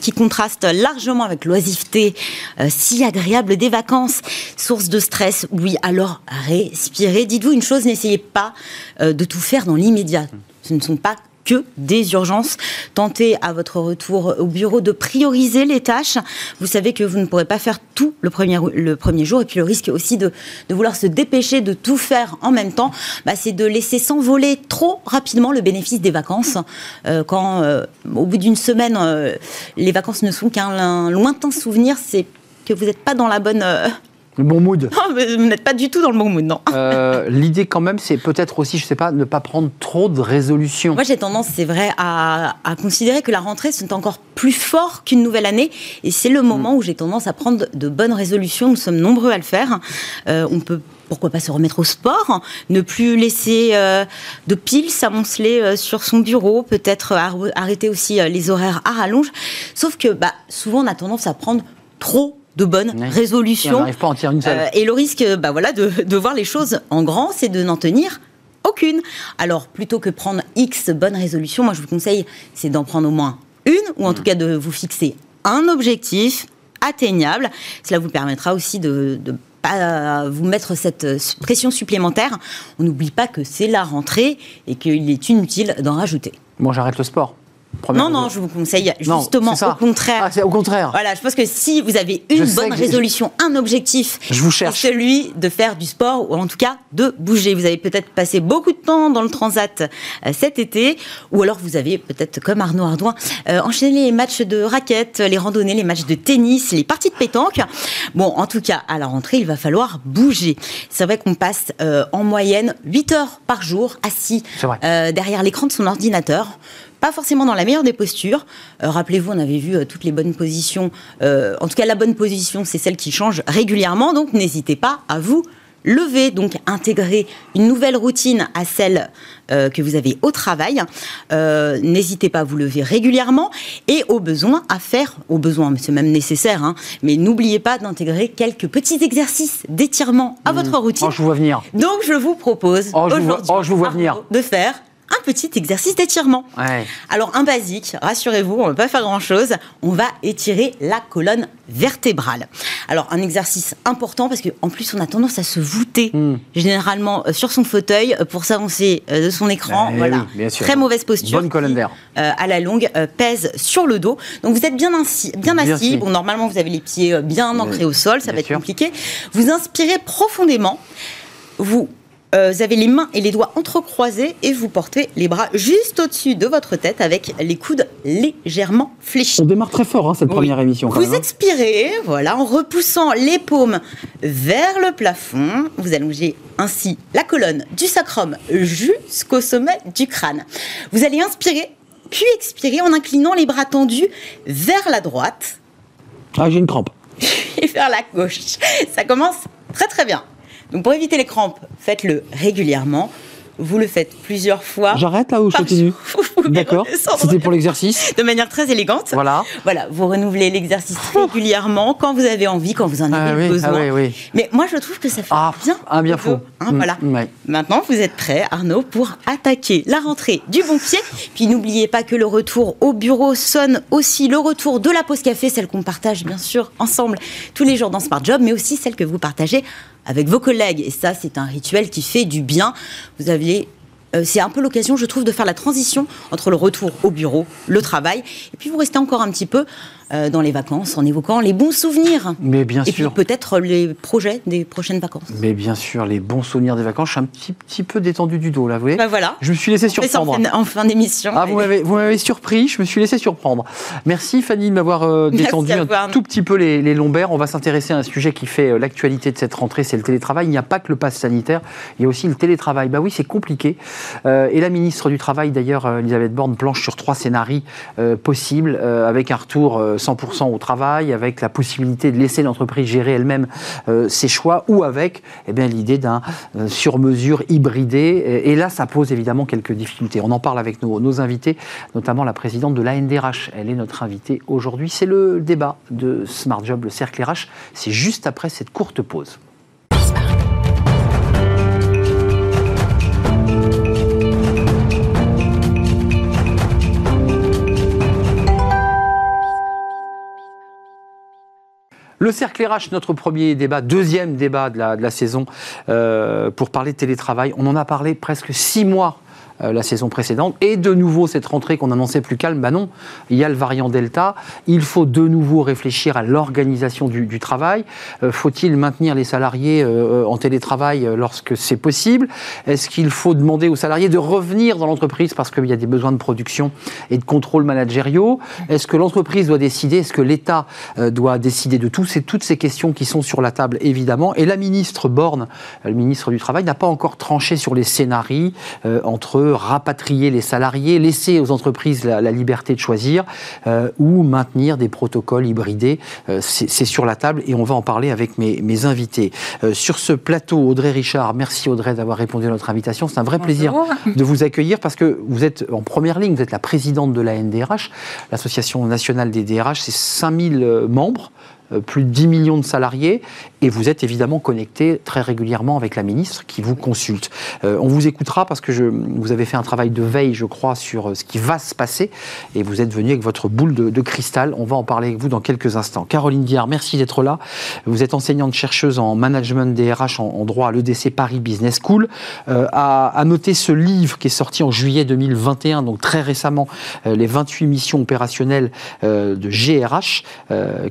[SPEAKER 4] qui contraste largement avec l'oisiveté euh, si agréable des vacances. Source de stress, oui, alors respirez. Dites-vous une chose, n'essayez pas euh, de tout faire dans l'immédiat. Ce ne sont pas que des urgences. Tentez à votre retour au bureau de prioriser les tâches. Vous savez que vous ne pourrez pas faire tout le premier, le premier jour. Et puis le risque aussi de, de vouloir se dépêcher de tout faire en même temps, bah, c'est de laisser s'envoler trop rapidement le bénéfice des vacances. Euh, quand euh, au bout d'une semaine, euh, les vacances ne sont qu'un un lointain souvenir, c'est que vous n'êtes pas dans la bonne...
[SPEAKER 1] Le bon mood.
[SPEAKER 4] non, mais vous n'êtes pas du tout dans le bon mood, non.
[SPEAKER 1] Euh, L'idée quand même, c'est peut-être aussi, je sais pas, ne pas prendre trop de résolutions.
[SPEAKER 4] Moi, j'ai tendance, c'est vrai, à, à considérer que la rentrée, c'est encore plus fort qu'une nouvelle année. Et c'est le moment où j'ai tendance à prendre de bonnes résolutions. Nous sommes nombreux à le faire. Euh, on peut. Pourquoi pas se remettre au sport, ne plus laisser euh, de piles s'amonceler euh, sur son bureau, peut-être ar- arrêter aussi euh, les horaires à rallonge. Sauf que bah, souvent on a tendance à prendre trop de bonnes résolutions.
[SPEAKER 1] n'arrive pas à en tirer une seule.
[SPEAKER 4] Euh, et le risque, bah voilà, de, de voir les choses en grand, c'est de n'en tenir aucune. Alors, plutôt que prendre X bonnes résolutions, moi je vous conseille, c'est d'en prendre au moins une, ou en tout cas de vous fixer un objectif atteignable. Cela vous permettra aussi de, de pas vous mettre cette pression supplémentaire. On n'oublie pas que c'est la rentrée et qu'il est inutile d'en rajouter.
[SPEAKER 1] Moi, j'arrête le sport.
[SPEAKER 4] Non, non, je vous conseille justement au contraire.
[SPEAKER 1] Ah, c'est au contraire.
[SPEAKER 4] Voilà, je pense que si vous avez une bonne résolution, un objectif,
[SPEAKER 1] Je vous cherche.
[SPEAKER 4] c'est celui de faire du sport ou en tout cas de bouger. Vous avez peut-être passé beaucoup de temps dans le transat euh, cet été, ou alors vous avez peut-être, comme Arnaud Ardouin, euh, enchaîné les matchs de raquettes, les randonnées, les matchs de tennis, les parties de pétanque. Bon, en tout cas, à la rentrée, il va falloir bouger. C'est vrai qu'on passe euh, en moyenne 8 heures par jour assis euh, derrière l'écran de son ordinateur. Pas forcément dans la meilleure des postures. Euh, Rappelez-vous, on avait vu euh, toutes les bonnes positions. Euh, en tout cas, la bonne position, c'est celle qui change régulièrement. Donc, n'hésitez pas à vous lever. Donc, intégrer une nouvelle routine à celle euh, que vous avez au travail. Euh, n'hésitez pas à vous lever régulièrement et au besoin à faire, au besoin, mais c'est même nécessaire. hein, mais n'oubliez pas d'intégrer quelques petits exercices d'étirement à votre routine.
[SPEAKER 1] Oh, je vous vois venir.
[SPEAKER 4] Donc, je vous propose
[SPEAKER 1] Oh,
[SPEAKER 4] aujourd'hui,
[SPEAKER 1] oh,
[SPEAKER 4] de faire un petit exercice d'étirement.
[SPEAKER 1] Ouais.
[SPEAKER 4] Alors, un basique, rassurez-vous, on ne va pas faire grand-chose. On va étirer la colonne vertébrale. Alors, un exercice important parce qu'en plus, on a tendance à se voûter
[SPEAKER 1] Hmm.
[SPEAKER 4] généralement euh, sur son fauteuil euh, pour s'avancer euh, de son écran.
[SPEAKER 1] Eh
[SPEAKER 4] voilà.
[SPEAKER 1] oui, bien sûr.
[SPEAKER 4] Très mauvaise posture.
[SPEAKER 1] Bonne colonne d'air.
[SPEAKER 4] euh, à la longue, euh, pèse sur le dos. Donc, vous êtes bien assis. Bien assis. Bon, normalement, vous avez les pieds bien ancrés au sol. Ça
[SPEAKER 1] bien
[SPEAKER 4] va être
[SPEAKER 1] sûr.
[SPEAKER 4] compliqué. Vous inspirez profondément. Vous euh, vous avez les mains et les doigts entrecroisés et vous portez les bras juste au-dessus de votre tête avec les coudes légèrement fléchis.
[SPEAKER 1] On démarre très fort, hein, cette
[SPEAKER 4] Oui.
[SPEAKER 1] première émission. Quand
[SPEAKER 4] Vous
[SPEAKER 1] même, hein.
[SPEAKER 4] expirez, voilà, en repoussant les paumes vers le plafond. Vous allongez ainsi la colonne du sacrum jusqu'au sommet du crâne. Vous allez inspirer, puis expirer en inclinant les bras tendus vers la droite
[SPEAKER 1] Ah, j'ai une crampe.
[SPEAKER 4] et vers la gauche. Ça commence très très bien. Donc pour éviter les crampes, faites-le régulièrement. vous le faites plusieurs fois.
[SPEAKER 1] J'arrête là ou je continue D'accord. C'était pour l'exercice.
[SPEAKER 4] De manière très élégante.
[SPEAKER 1] Voilà.
[SPEAKER 4] Voilà, vous renouvelez l'exercice régulièrement quand vous avez envie, quand vous en avez
[SPEAKER 1] Ah oui,
[SPEAKER 4] besoin.
[SPEAKER 1] ah oui, oui.
[SPEAKER 4] Mais moi, je trouve que ça fait
[SPEAKER 1] Ah,
[SPEAKER 4] bien.
[SPEAKER 1] ah, bien
[SPEAKER 4] au
[SPEAKER 1] faux.
[SPEAKER 4] hein,
[SPEAKER 1] Mm,
[SPEAKER 4] voilà.
[SPEAKER 1] ouais.
[SPEAKER 4] Maintenant, vous êtes prêt, Arnaud, pour attaquer la rentrée du bon pied. Puis n'oubliez pas que le retour au bureau sonne aussi le retour de la pause café, celle qu'on partage bien sûr ensemble tous les jours dans Smart Job, mais aussi celle que vous partagez avec vos collègues. Et ça, c'est un rituel qui fait du bien. Vous aviez euh, c'est un peu l'occasion, je trouve, de faire la transition entre le retour au bureau, le travail, et puis vous restez encore un petit peu euh, dans les vacances en évoquant les bons souvenirs.
[SPEAKER 1] Mais bien
[SPEAKER 4] et
[SPEAKER 1] sûr.
[SPEAKER 4] puis peut-être les projets des prochaines vacances.
[SPEAKER 1] Mais bien sûr, les bons souvenirs des vacances. Je suis un petit, petit peu détendu du dos, là, vous voyez
[SPEAKER 4] Bah voilà.
[SPEAKER 1] Je me suis laissé
[SPEAKER 4] ça en
[SPEAKER 1] surprendre.
[SPEAKER 4] fin, en fin d'émission.
[SPEAKER 1] Ah, vous m'avez, surpris, je me suis laissé surprendre. Merci Fanny de m'avoir euh, détendu un tout petit peu les, les lombaires. On va s'intéresser à un sujet qui fait euh, l'actualité de cette rentrée, c'est le télétravail. Il n'y a pas que le pass sanitaire, il y a aussi le télétravail. Bah oui, c'est compliqué. Euh, et la ministre du Travail, d'ailleurs, euh, Elisabeth Borne, planche sur trois scénarios euh, possibles, euh, avec un retour euh, 100% au travail, avec la possibilité de laisser l'entreprise gérer elle-même euh, ses choix, ou avec eh bien, l'idée d'un euh, sur-mesure hybridé. Et, là, ça pose évidemment quelques difficultés. On en parle avec nos, nos invités, notamment la présidente de l'ANDRH. Elle est notre invitée aujourd'hui. C'est le débat de Smart Job, le cercle RH. C'est juste après cette courte pause. Le cercle RH, notre premier débat, deuxième débat de la, saison euh, pour parler de télétravail. On en a parlé presque six mois la saison précédente. Et de nouveau, cette rentrée qu'on annonçait plus calme, bah non, il y a le variant Delta. Il faut de nouveau réfléchir à l'organisation du, travail. Euh, Faut-il maintenir les salariés euh, en télétravail euh, lorsque c'est possible? Est-ce qu'il faut demander aux salariés de revenir dans l'entreprise parce qu'il y a des besoins de production et de contrôle managériaux? Est-ce que l'entreprise doit décider? Est-ce que l'État euh, doit décider de tout? C'est toutes ces questions qui sont sur la table, évidemment. Et la ministre Borne, euh, le ministre du Travail, n'a pas encore tranché sur les scénarios euh, rapatrier les salariés, laisser aux entreprises la, la liberté de choisir euh, ou maintenir des protocoles hybridés. Euh, c'est sur la table et on va en parler avec mes, mes invités. Euh, sur ce plateau, Audrey Richard, merci Audrey d'avoir répondu à notre invitation. C'est un vrai plaisir de vous accueillir parce que vous êtes en première ligne, vous êtes la présidente de la NDRH, l'Association nationale des DRH, c'est 5000 euh, membres plus de 10 millions de salariés, et vous êtes évidemment connecté très régulièrement avec la ministre qui vous consulte. Euh, on vous écoutera parce que vous avez fait un travail de veille, je crois, sur euh, ce qui va se passer, et vous êtes venu avec votre boule de, cristal. On va en parler avec vous dans quelques instants. Caroline Diard, merci d'être là. Vous êtes enseignante chercheuse en management DRH en, en droit à l'EDC Paris Business School. Euh, à, noter ce livre qui est sorti en juillet 2021, donc très récemment, euh, les 28 missions opérationnelles de GRH,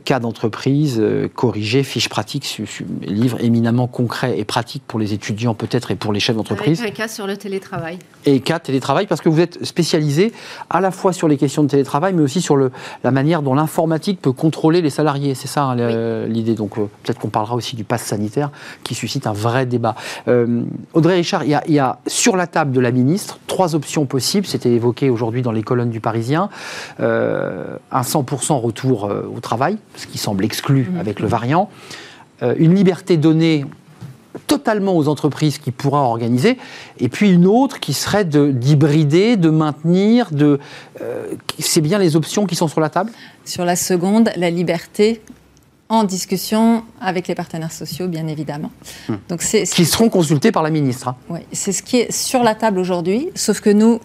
[SPEAKER 1] cas d'entreprise, corrigé, su- su- livre éminemment concret et pratique pour les étudiants peut-être et pour les chefs d'entreprise.
[SPEAKER 5] Avec un cas sur le télétravail.
[SPEAKER 1] Et cas télétravail, parce que vous êtes spécialisé à la fois sur les questions de télétravail, mais aussi sur le, la manière dont l'informatique peut contrôler les salariés. C'est ça hein, l'idée. Donc euh, peut-être qu'on parlera aussi du pass sanitaire qui suscite un vrai débat. Euh, Audrey Richard, il y, a, il y a sur la table de la ministre trois options possibles. C'était évoqué aujourd'hui dans les colonnes du Parisien. Euh, un 100% retour au travail, ce qui semble exclu avec le variant. Euh, une liberté donnée totalement aux entreprises qui pourra organiser, et puis une autre qui serait de- d'hybrider, de, maintenir, de... euh, c'est bien les options qui sont sur la table?
[SPEAKER 5] Sur la seconde, la liberté en discussion avec les partenaires sociaux, bien évidemment. Donc c'est
[SPEAKER 1] Qui seront consultées par la ministre. hein.
[SPEAKER 5] Oui, c'est ce qui est sur la table aujourd'hui, sauf que nous,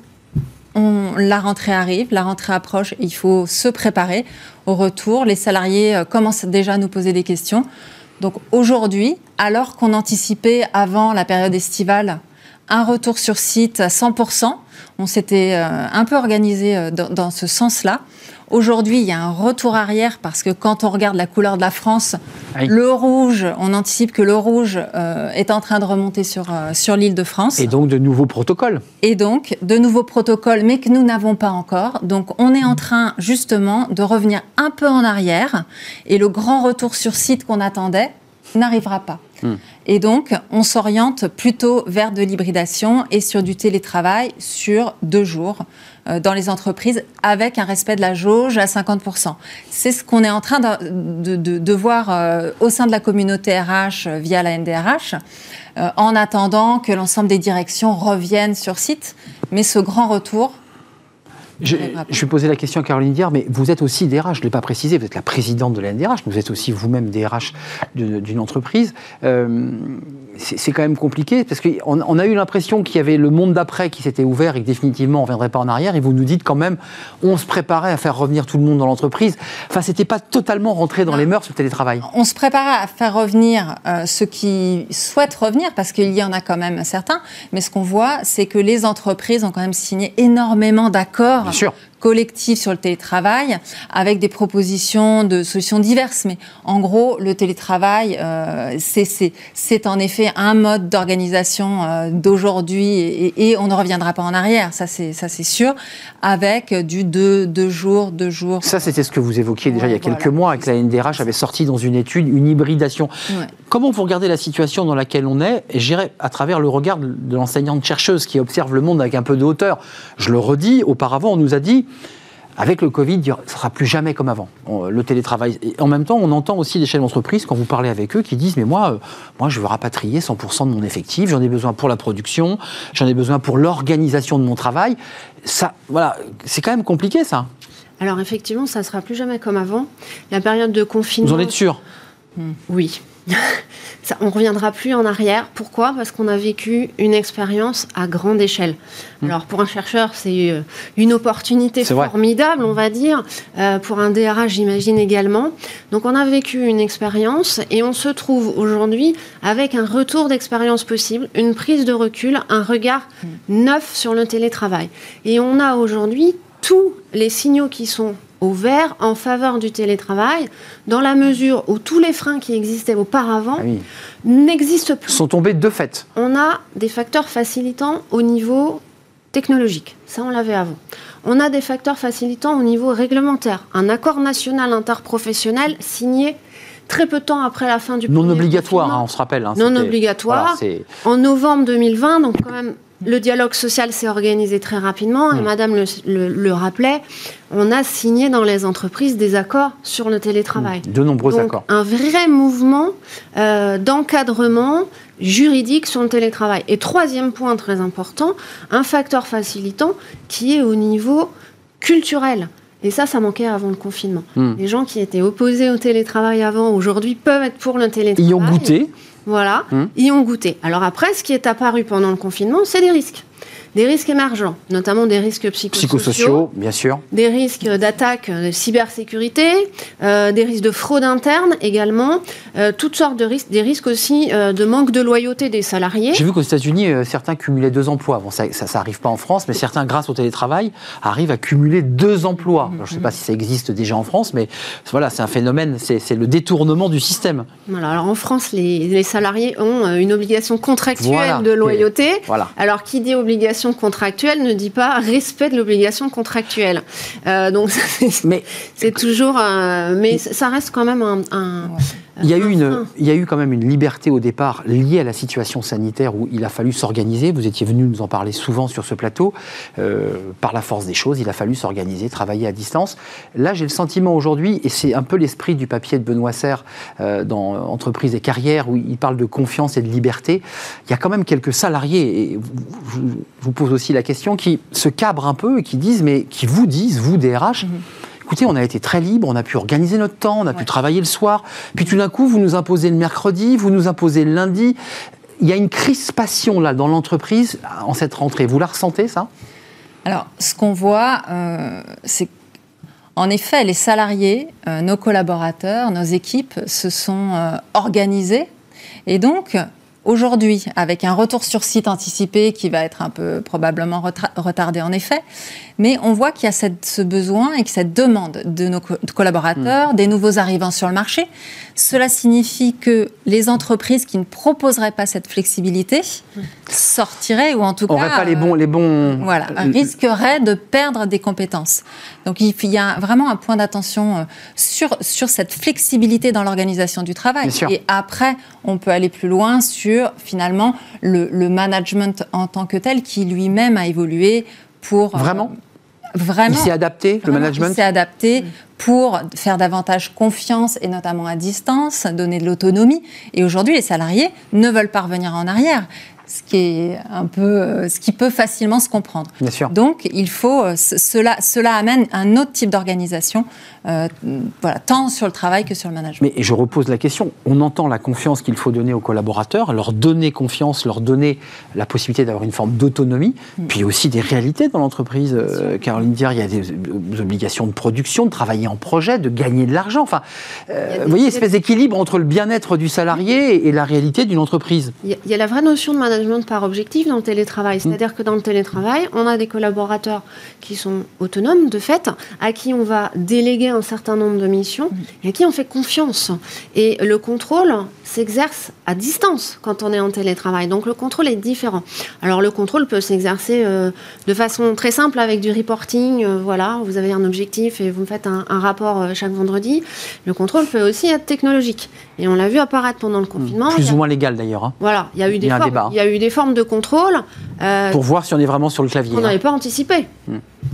[SPEAKER 5] on- la rentrée arrive, la rentrée approche, il faut se préparer au retour. Les salariés euh, commencent déjà à nous poser des questions. Donc aujourd'hui, alors qu'on anticipait avant la période estivale un retour sur site à 100%, on s'était euh, un peu organisé euh, dans, dans ce sens-là. Aujourd'hui, il y a un retour arrière parce que quand on regarde la couleur de la France,
[SPEAKER 1] Oui.
[SPEAKER 5] le rouge, on anticipe que le rouge euh, est en train de remonter sur, euh, sur l'île de France.
[SPEAKER 1] Et donc de nouveaux protocoles.
[SPEAKER 5] Et donc, de nouveaux protocoles, mais que nous n'avons pas encore. Donc, on est en train justement de revenir un peu en arrière. Et le grand retour sur site qu'on attendait, n'arrivera pas. Hmm. Et donc, on s'oriente plutôt vers de l'hybridation et sur du télétravail sur deux jours euh, dans les entreprises avec un respect de la jauge à 50%. C'est ce qu'on est en train de, de, voir euh, au sein de la communauté RH euh, via la NDRH, en attendant que l'ensemble des directions reviennent sur site. Mais ce grand retour,
[SPEAKER 1] je, je, vais poser la question à Caroline Diard, mais vous êtes aussi DRH, je ne l'ai pas précisé, vous êtes la présidente de la NDRH, vous êtes aussi vous-même DRH d'une entreprise. Euh, c'est quand même compliqué parce qu'on on a eu l'impression qu'il y avait le monde d'après qui s'était ouvert et que définitivement on ne reviendrait pas en arrière. Et vous nous dites quand même, on se préparait à faire revenir tout le monde dans l'entreprise. Enfin, c'était pas totalement rentré dans les mœurs le télétravail.
[SPEAKER 5] On se préparait à faire revenir euh, ceux qui souhaitent revenir parce qu'il y en a quand même certains. Mais ce qu'on voit, c'est que les entreprises ont quand même signé énormément d'accords Bien sûr collectif sur le télétravail avec des propositions de solutions diverses. Mais en gros, le télétravail, euh, c'est en effet un mode d'organisation euh, d'aujourd'hui et, on ne reviendra pas en arrière, ça c'est sûr, avec du deux, deux jours, deux jours.
[SPEAKER 1] Ça, c'était ce que vous évoquiez déjà il y a quelques mois, avec la NDRH avait sorti dans une étude une hybridation. Comment vous regardez la situation dans laquelle on est Et j'irai à travers le regard de l'enseignante chercheuse qui observe le monde avec un peu de hauteur. Je le redis, auparavant, on nous a dit avec le Covid, ce ne sera plus jamais comme avant, le télétravail. Et en même temps, on entend aussi des chefs d'entreprise, quand vous parlez avec eux, qui disent Mais moi, euh, moi je veux rapatrier 100% de mon effectif, j'en ai besoin pour la production, j'en ai besoin pour l'organisation de mon travail. Ça, voilà, c'est quand même compliqué, ça.
[SPEAKER 6] Alors, effectivement, ça ne sera plus jamais comme avant. La période de confinement.
[SPEAKER 1] Vous en êtes sûr?
[SPEAKER 6] Oui. Ça, on ne reviendra plus en arrière. Pourquoi? Parce qu'on a vécu une expérience à grande échelle. Hmm. Alors pour un chercheur, c'est euh, une opportunité formidable, on va dire. Euh, pour un DRH, j'imagine également. Donc on a vécu une expérience et on se trouve aujourd'hui avec un retour d'expérience possible, une prise de recul, un regard hmm. neuf sur le télétravail. Et on a aujourd'hui tous les signaux qui sont au vert en faveur du télétravail, dans la mesure où tous les freins qui existaient auparavant ah n'existent plus.
[SPEAKER 1] Sont tombés de fait.
[SPEAKER 6] On a des facteurs facilitants au niveau technologique, ça on l'avait avant. On a des facteurs facilitants au niveau réglementaire. Un accord national interprofessionnel signé très peu de temps après la fin du
[SPEAKER 1] non obligatoire, hein, on se rappelle. Hein,
[SPEAKER 6] non obligatoire. en novembre 2020, donc quand même le dialogue social s'est organisé très rapidement et mm. Madame le, rappelait, on a signé dans les entreprises des accords sur le télétravail.
[SPEAKER 1] Mm. De nombreux accords.
[SPEAKER 6] Un vrai mouvement euh, d'encadrement juridique sur le télétravail. Et troisième point très important, un facteur facilitant qui est au niveau culturel. Et ça, ça manquait avant le confinement. Mm. Les gens qui étaient opposés au télétravail avant, aujourd'hui, peuvent être pour le télétravail.
[SPEAKER 1] Ils ont goûté
[SPEAKER 6] voilà, hum. y ont goûté. Alors après, ce qui est apparu pendant le confinement, c'est des risques des risques émergents, notamment des risques psychosociaux,
[SPEAKER 1] bien sûr,
[SPEAKER 6] des risques d'attaque de cybersécurité, euh, des risques de fraude interne également, euh, toutes sortes de risques, des risques aussi euh, de manque de loyauté des salariés.
[SPEAKER 1] J'ai vu qu'aux États-Unis, certains cumulaient deux emplois. Bon, ça, ça, arrive pas en France, mais certains, grâce au télétravail, arrivent à cumuler deux emplois. je ne sais pas si ça existe déjà en France, mais voilà, c'est un phénomène, c'est le détournement du système.
[SPEAKER 6] Voilà, alors en France, les, salariés ont une obligation contractuelle de loyauté. Voilà. Alors qui dit obligation contractuelle ne dit pas respect de l'obligation contractuelle. Euh, donc c'est toujours, mais ça reste quand même un,
[SPEAKER 1] il y, a eu une, il y a eu quand même une liberté au départ liée à la situation sanitaire où il a fallu s'organiser. Vous étiez venu nous en parler souvent sur ce plateau. Euh, par la force des choses, il a fallu s'organiser, travailler à distance. Là, j'ai le sentiment aujourd'hui, et c'est un peu l'esprit du papier de Benoît Serre euh, dans Entreprise et carrière, où il parle de confiance et de liberté. Il y a quand même quelques salariés, et je vous pose aussi la question, qui se cabrent un peu et qui disent, mais qui vous disent, vous, DRH, écoutez, on a été très libre, on a pu organiser notre temps, on a pu travailler le soir. Puis tout d'un coup, vous nous imposez le mercredi, vous nous imposez le lundi. Il y a une crispation là dans l'entreprise en cette rentrée. Vous la ressentez, ça?
[SPEAKER 5] Alors, ce qu'on voit, euh, c'est en effet, les salariés, euh, nos collaborateurs, nos équipes se sont euh, organisés. Et donc, aujourd'hui, avec un retour sur site anticipé qui va être un peu probablement retardé en effet, mais on voit qu'il y a ce besoin et que cette demande de nos collaborateurs, mm. des nouveaux arrivants sur le marché. Cela signifie que les entreprises qui ne proposeraient pas cette flexibilité sortirait ou en tout cas
[SPEAKER 1] pas les bons les bons
[SPEAKER 5] voilà risquerait de perdre des compétences. Donc il y a vraiment un point d'attention sur sur cette flexibilité dans l'organisation du travail. Et après, on peut aller plus loin sur finalement le, le management en tant que tel qui lui-même a évolué pour
[SPEAKER 1] vraiment?
[SPEAKER 5] Vraiment.
[SPEAKER 1] Il s'est adapté, le management
[SPEAKER 5] Il s'est adapté pour faire davantage confiance et notamment à distance, donner de l'autonomie. Et aujourd'hui, les salariés ne veulent pas revenir en arrière ce qui est un peu, euh, ce qui peut facilement se comprendre.
[SPEAKER 1] Bien sûr.
[SPEAKER 5] Donc, il faut, euh, cela, cela amène un autre type d'organisation, euh, voilà, tant sur le travail que sur le management.
[SPEAKER 1] Mais je repose la question. On entend la confiance qu'il faut donner aux collaborateurs, leur donner confiance, leur donner la possibilité d'avoir une forme d'autonomie, mm. puis aussi des réalités dans l'entreprise. Caroline Dier, il y a des, obligations de production, de travailler en projet, de gagner de l'argent. Enfin, vous voyez, espèce d'équilibre entre le bien-être du salarié et la réalité d'une entreprise.
[SPEAKER 6] Il y a la vraie notion de management par objectif dans le télétravail. Mm. C'est-à-dire que dans le télétravail, on a des collaborateurs qui sont autonomes de fait, à qui on va déléguer un certain nombre de missions mm. et à qui on fait confiance. Et le contrôle s'exerce à distance quand on est en télétravail. Donc le contrôle est différent. Alors le contrôle peut s'exercer euh, de façon très simple avec du reporting. Euh, voilà, vous avez un objectif et vous me faites un, rapport euh, chaque vendredi. Le contrôle peut aussi être technologique. Et on l'a vu apparaître pendant le mm. confinement.
[SPEAKER 1] Plus ou moins légal d'ailleurs. Hein.
[SPEAKER 6] Voilà, il y a eu des formes, il y a eu des formes de contrôle.
[SPEAKER 1] Pour voir si on est vraiment sur le clavier.
[SPEAKER 6] On hein. n'avait pas anticipé.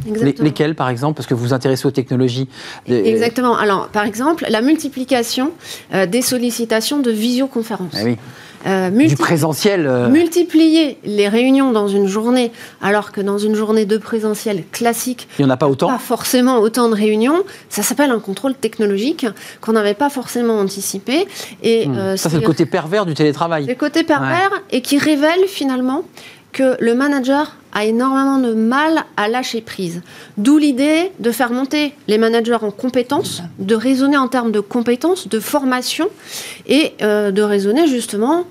[SPEAKER 1] Hmm. lesquels, par exemple Parce que vous vous intéressez aux technologies.
[SPEAKER 6] Exactement. Alors, par exemple, la multiplication euh, des sollicitations de visioconférence.
[SPEAKER 1] Ah oui. Euh, du présentiel.
[SPEAKER 6] Multiplier les réunions dans une journée, alors que dans une journée de présentiel classique,
[SPEAKER 1] il n'y en a pas autant.
[SPEAKER 6] Pas forcément autant de réunions. Ça s'appelle un contrôle technologique qu'on n'avait pas forcément anticipé.
[SPEAKER 1] Et hmm. ça, c'est le côté pervers du télétravail.
[SPEAKER 6] Le côté pervers et qui révèle finalement que le manager a énormément de mal à lâcher prise. D'où l'idée de faire monter les managers en compétences, de raisonner en termes de compétences, de formation et euh, de raisonner justement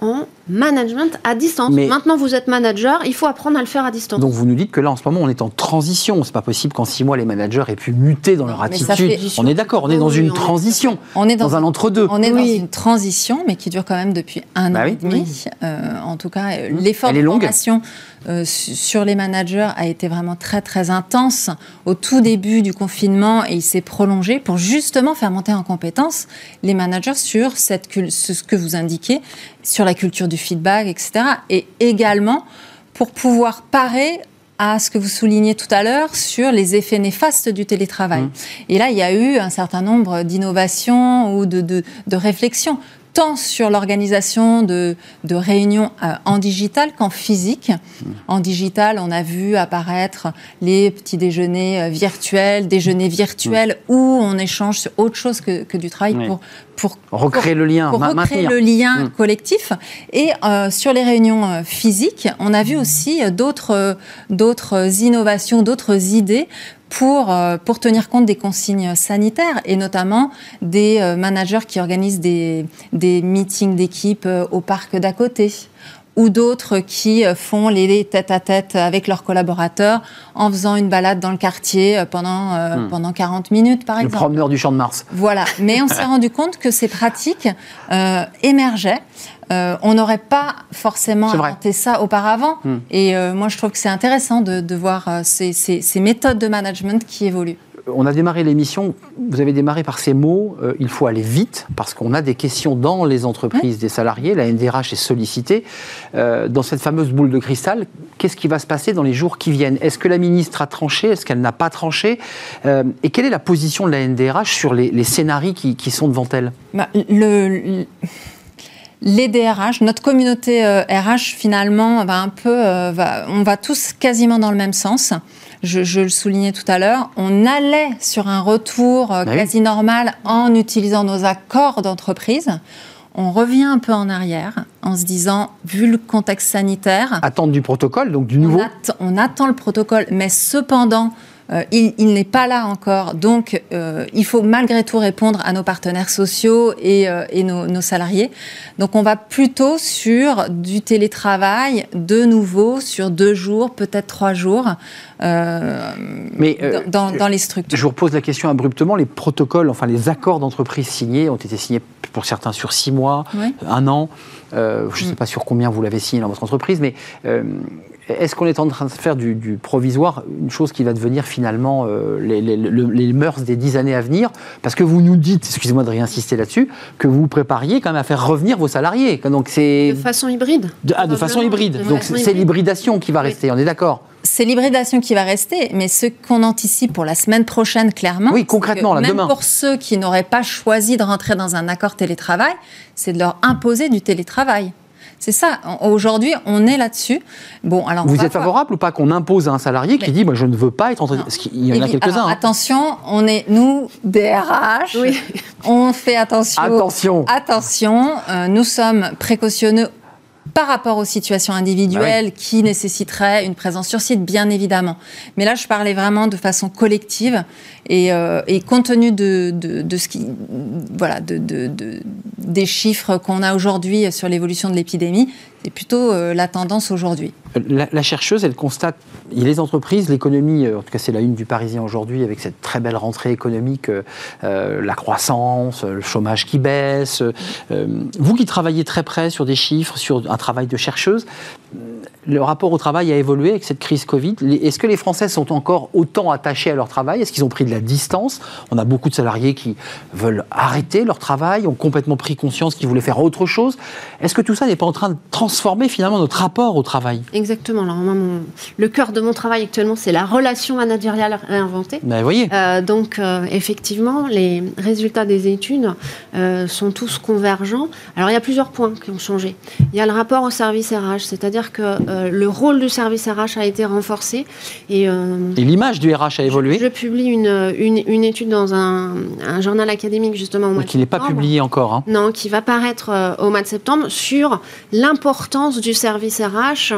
[SPEAKER 6] en management à distance. Maintenant, vous êtes manager, il faut apprendre à le faire à distance.
[SPEAKER 1] Donc, vous nous dites que là, en ce moment, on est en transition. C'est pas possible qu'en six mois, les managers aient pu muter dans leur attitude. On est d'accord, on est dans une transition. On est dans, un entre-deux.
[SPEAKER 5] On est dans une transition, mais qui dure quand même depuis un bah an et demi. Euh, en tout cas, euh, l'effort de formation euh, sur les managers a été vraiment très, très intense au tout début du confinement et il s'est prolongé pour justement faire monter en compétence les managers sur cette, ce que vous indiquez, sur la culture du feedback, etc. Et également pour pouvoir parer à ce que vous soulignez tout à l'heure sur les effets néfastes du télétravail. Mmh. Et là, il y a eu un certain nombre d'innovations ou de, de, de réflexions tant sur l'organisation de, de, réunions euh, en digital qu'en physique. En digital, on a vu apparaître les petits déjeuners euh, virtuels, déjeuners virtuels où on échange sur autre chose que, que du travail pour,
[SPEAKER 1] pour recréer le lien,
[SPEAKER 5] pour recréer le lien mm. collectif. Et euh, sur les réunions physiques, on a vu aussi d'autres d'autres innovations, d'autres idées pour, euh, pour tenir compte des consignes sanitaires et notamment des euh, managers qui organisent des, des meetings d'équipe euh, au parc d'à côté ou d'autres qui font les tête-à-tête avec leurs collaborateurs en faisant une balade dans le quartier pendant, hmm. pendant 40 minutes, par exemple.
[SPEAKER 1] Le promeneur du Champ de Mars.
[SPEAKER 5] Voilà. Mais on s'est rendu compte que ces pratiques émergeaient euh, on n'aurait pas forcément inventé ça auparavant. Hmm. Et euh, moi, je trouve que c'est intéressant de, voir euh, ces, méthodes de management qui évoluent.
[SPEAKER 1] On a démarré l'émission, vous avez démarré par ces mots, il faut aller vite, parce qu'on a des questions dans les entreprises des salariés, la NDRH est sollicitée. dans cette fameuse boule de cristal, qu'est-ce qui va se passer dans les jours qui viennent? Est-ce que la ministre a tranché? Est-ce qu'elle n'a pas tranché? Et quelle est la position de la NDRH sur les, scénarios qui, sont devant elle?
[SPEAKER 5] Bah, le les DRH, notre communauté RH euh, finalement va un peu, euh, on va tous quasiment dans le même sens. Je, le soulignais tout à l'heure, on allait sur un retour euh, bah quasi normal en utilisant nos accords d'entreprise. On revient un peu en arrière en se disant, vu le contexte sanitaire,
[SPEAKER 1] attendre du protocole, donc du nouveau.
[SPEAKER 5] on attend le protocole, mais cependant, euh, il, n'est pas là encore. Donc, euh, il faut malgré tout répondre à nos partenaires sociaux et, euh, nos, salariés. Donc, on va plutôt sur du télétravail, de nouveau, sur deux jours, peut-être trois jours, Mais, dans, dans, les structures.
[SPEAKER 1] Je vous repose la question abruptement. Les protocoles, enfin les accords d'entreprise signés ont été signés pour certains sur six mois, un an. je ne sais mm. pas sur combien vous l'avez signé dans votre entreprise, mais est-ce qu'on est en train de faire du, provisoire une chose qui va devenir finalement euh, les, mœurs des dix années à venir? Parce que vous nous dites, excusez-moi de réinsister là-dessus, que vous vous prépariez quand même à faire revenir vos salariés.
[SPEAKER 6] Donc c'est de façon hybride.
[SPEAKER 1] De, ah, de façon hybride. Donc c'est l'hybridation qui va rester. On est d'accord?
[SPEAKER 5] C'est l'hybridation qui va rester, mais ce qu'on anticipe pour la semaine prochaine, clairement,
[SPEAKER 1] oui, concrètement,
[SPEAKER 5] même
[SPEAKER 1] demain.
[SPEAKER 5] pour ceux qui n'auraient pas choisi de rentrer dans un accord télétravail, c'est de leur imposer du télétravail. C'est ça. Aujourd'hui, on est là-dessus.
[SPEAKER 1] Bon, alors vous êtes favorable ou pas qu'on impose à un salarié qui dit, moi, je ne veux pas être en Il y en a quelques-uns. Hein.
[SPEAKER 5] Attention, on est nous DRH. Oui. On fait attention.
[SPEAKER 1] Attention.
[SPEAKER 5] Attention. Euh, nous sommes précautionneux par rapport aux situations individuelles bah qui nécessiteraient une présence sur site, bien évidemment. Mais là, je parlais vraiment de façon collective et, euh, compte tenu de, ce qui, voilà, des chiffres qu'on a aujourd'hui sur l'évolution de l'épidémie, c'est plutôt euh, la tendance aujourd'hui.
[SPEAKER 1] La, chercheuse, elle constate, les entreprises, l'économie, euh, en tout cas c'est la une du Parisien aujourd'hui, avec cette très belle rentrée économique, la croissance, le chômage qui baisse. vous qui travaillez très près sur des chiffres, sur un travail de chercheuse, le rapport au travail a évolué avec cette crise Covid. Est-ce que les Français sont encore autant attachés à leur travail? Est-ce qu'ils ont pris de la distance? On a beaucoup de salariés qui veulent arrêter leur travail, ont complètement pris conscience qu'ils voulaient faire autre chose. Est-ce que tout ça n'est pas en train de transformer finalement notre rapport au travail?
[SPEAKER 6] Exactement. Alors, le cœur de mon travail actuellement, c'est la relation managériale réinventée.
[SPEAKER 1] Ben, voyez.
[SPEAKER 6] Euh, donc, euh, effectivement, les résultats des études euh, sont tous convergents. Alors, il y a plusieurs points qui ont changé. Il y a le rapport au service RH, c'est-à-dire que euh, le rôle du service RH a été renforcé.
[SPEAKER 1] Et, euh, l'image du RH a évolué
[SPEAKER 6] Je, publie une, une, étude dans un, journal académique justement au mois
[SPEAKER 1] Qui n'est pas publié encore. Hein.
[SPEAKER 6] Non, qui va paraître euh, au mois de septembre sur l'importance du service RH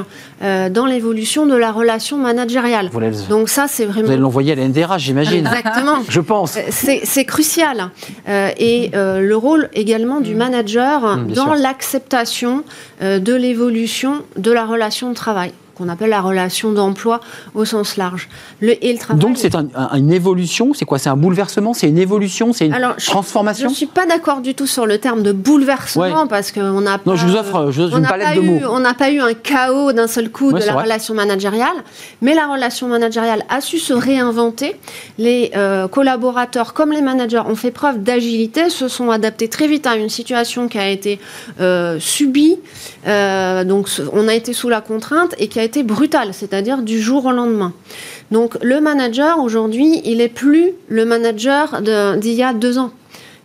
[SPEAKER 6] dans l'évolution de la relation managériale. Donc ça, c'est vraiment...
[SPEAKER 1] Vous allez l'envoyer à la NDRH, j'imagine.
[SPEAKER 6] Exactement.
[SPEAKER 1] Je pense.
[SPEAKER 6] C'est crucial. et le rôle également du manager mmh, dans l'acceptation de l'évolution de la relation de travail qu'on appelle la relation d'emploi au sens large.
[SPEAKER 1] Le, et le travail, Donc c'est une évolution, c'est quoi? C'est un bouleversement? C'est une évolution? C'est une transformation?
[SPEAKER 6] Je ne suis pas d'accord du tout sur le terme de bouleversement parce qu'on n'a pas...
[SPEAKER 1] Non, je vous offre une palette de mots.
[SPEAKER 6] on n'a pas eu un chaos d'un seul coup de la relation managériale, mais la relation managériale a su se réinventer. Les euh, collaborateurs comme les managers ont fait preuve d'agilité, se sont adaptés très vite à une situation qui a été euh, subie. Euh, donc on a été sous la contrainte et qui a été brutal, c'est-à-dire du jour au lendemain. Donc le manager aujourd'hui, il est plus le manager d'il y a deux ans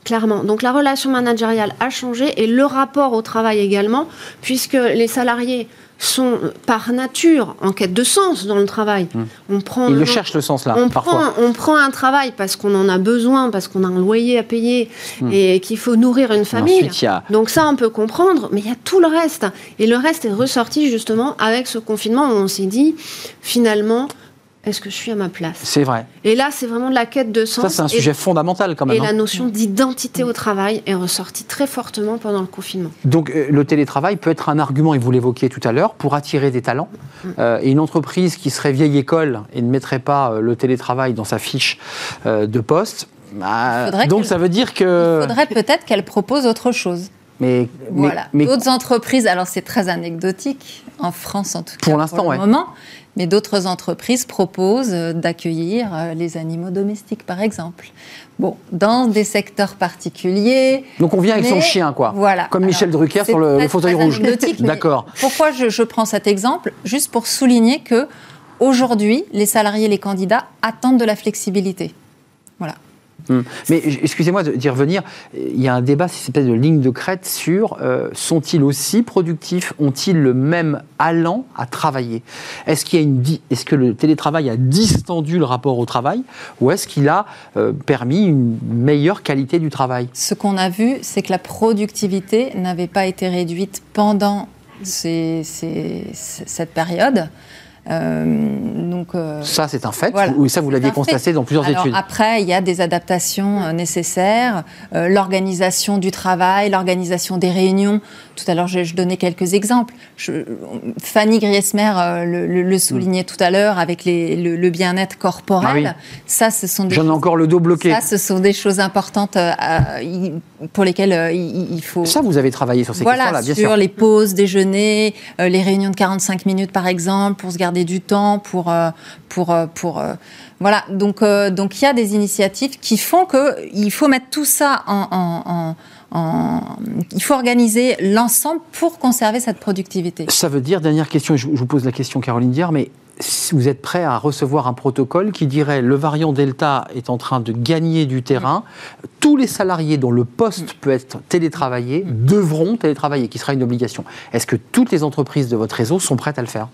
[SPEAKER 6] clairement. Donc la relation managériale a changé et le rapport au travail également, puisque les salariés sont par nature en quête de sens dans le travail.
[SPEAKER 1] Mmh. On prend, Ils le cherchent le sens là,
[SPEAKER 6] on
[SPEAKER 1] parfois.
[SPEAKER 6] Prend, on prend un travail parce qu'on en a besoin, parce qu'on a un loyer à payer mmh. et qu'il faut nourrir une famille. Donc ça, on peut comprendre, mais il y a tout le reste. Et le reste est ressorti justement avec ce confinement où on s'est dit, finalement, est-ce que je suis à ma place
[SPEAKER 1] C'est vrai.
[SPEAKER 6] Et là, c'est vraiment de la quête de sens.
[SPEAKER 1] Ça, c'est un sujet fondamental quand même.
[SPEAKER 6] Et la hein. notion d'identité au travail est ressortie très fortement pendant le confinement.
[SPEAKER 1] Donc, euh, le télétravail peut être un argument, et vous l'évoquiez tout à l'heure, pour attirer des talents. Mm. Euh, et une entreprise qui serait vieille école et ne mettrait pas euh, le télétravail dans sa fiche de poste, bah, donc ça veut dire que.
[SPEAKER 5] Il faudrait peut-être qu'elle propose autre chose.
[SPEAKER 1] Mais,
[SPEAKER 5] voilà. D'autres entreprises, alors c'est très anecdotique, en France en tout cas. Pour l'instant, pour le moment. Mais d'autres entreprises proposent euh, d'accueillir euh, les animaux domestiques, par exemple. Bon, dans des secteurs particuliers.
[SPEAKER 1] Donc on vient avec son chien, quoi.
[SPEAKER 5] Voilà.
[SPEAKER 1] Comme Michel Drucker sur le, fauteuil rouge. D'accord.
[SPEAKER 5] Pourquoi je, je, prends cet exemple? Juste pour souligner que aujourd'hui, les salariés, les candidats attendent de la flexibilité. Voilà.
[SPEAKER 1] Hmm. Mais excusez-moi d'y revenir, il y a un débat, c'est peut-être de ligne de crête sur euh, sont-ils aussi productifs, ont-ils le même allant à travailler? Est-ce qu'il est-ce que le télétravail a distendu le rapport au travail ou est-ce qu'il a euh, permis une meilleure qualité du travail?
[SPEAKER 5] Ce qu'on a vu, c'est que la productivité n'avait pas été réduite pendant cette période.
[SPEAKER 1] Donc, ça, c'est un fait. Oui, ça, vous l'aviez constaté dans plusieurs études.
[SPEAKER 5] Après, il y a des adaptations nécessaires. l'organisation du travail, l'organisation des réunions. Tout à l'heure, je, donnais quelques exemples. Fanny Griesmer le, soulignait tout à l'heure avec le, bien-être corporel. Ah ça, ce sont des
[SPEAKER 1] J'en ai encore le dos bloqué.
[SPEAKER 5] Ça, ce sont des choses importantes pour lesquelles il, faut.
[SPEAKER 1] Ça, vous avez travaillé sur ces questions-là, bien
[SPEAKER 5] sûr. Sur les pauses déjeuner, les réunions de 45 minutes, par exemple, pour se garder du temps, pour, euh, pour, euh, pour, euh, voilà. Donc, donc il y a des initiatives qui font que il faut mettre tout ça en, il faut organiser l'ensemble pour conserver cette productivité.
[SPEAKER 1] Ça veut dire, dernière question, je vous pose la question Caroline Diard, mais vous êtes prêt à recevoir un protocole qui dirait le variant Delta est en train de gagner du terrain, tous les salariés dont le poste peut être télétravaillé devront télétravailler, qui sera une obligation. Est-ce que toutes les entreprises de votre réseau sont prêtes à le faire?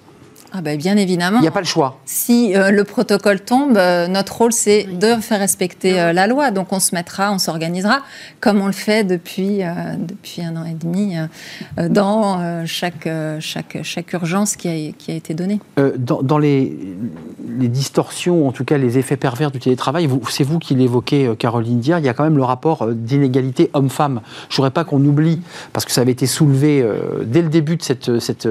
[SPEAKER 5] Ah bah, bien évidemment.
[SPEAKER 1] Il n'y a pas le choix.
[SPEAKER 5] Si euh, le protocole tombe, euh, notre rôle c'est de faire respecter euh, la loi. Donc on se mettra, on s'organisera, comme on le fait depuis, depuis un an et demi, dans chaque, chaque, chaque urgence qui a, qui a été donnée.
[SPEAKER 1] dans, dans les, les, distorsions, en tout cas les effets pervers du télétravail, c'est vous qui l'évoquez, Caroline Dier, il y a quand même le rapport d'inégalité homme-femme. Je ne voudrais pas qu'on oublie, parce que ça avait été soulevé dès le début de cette, cette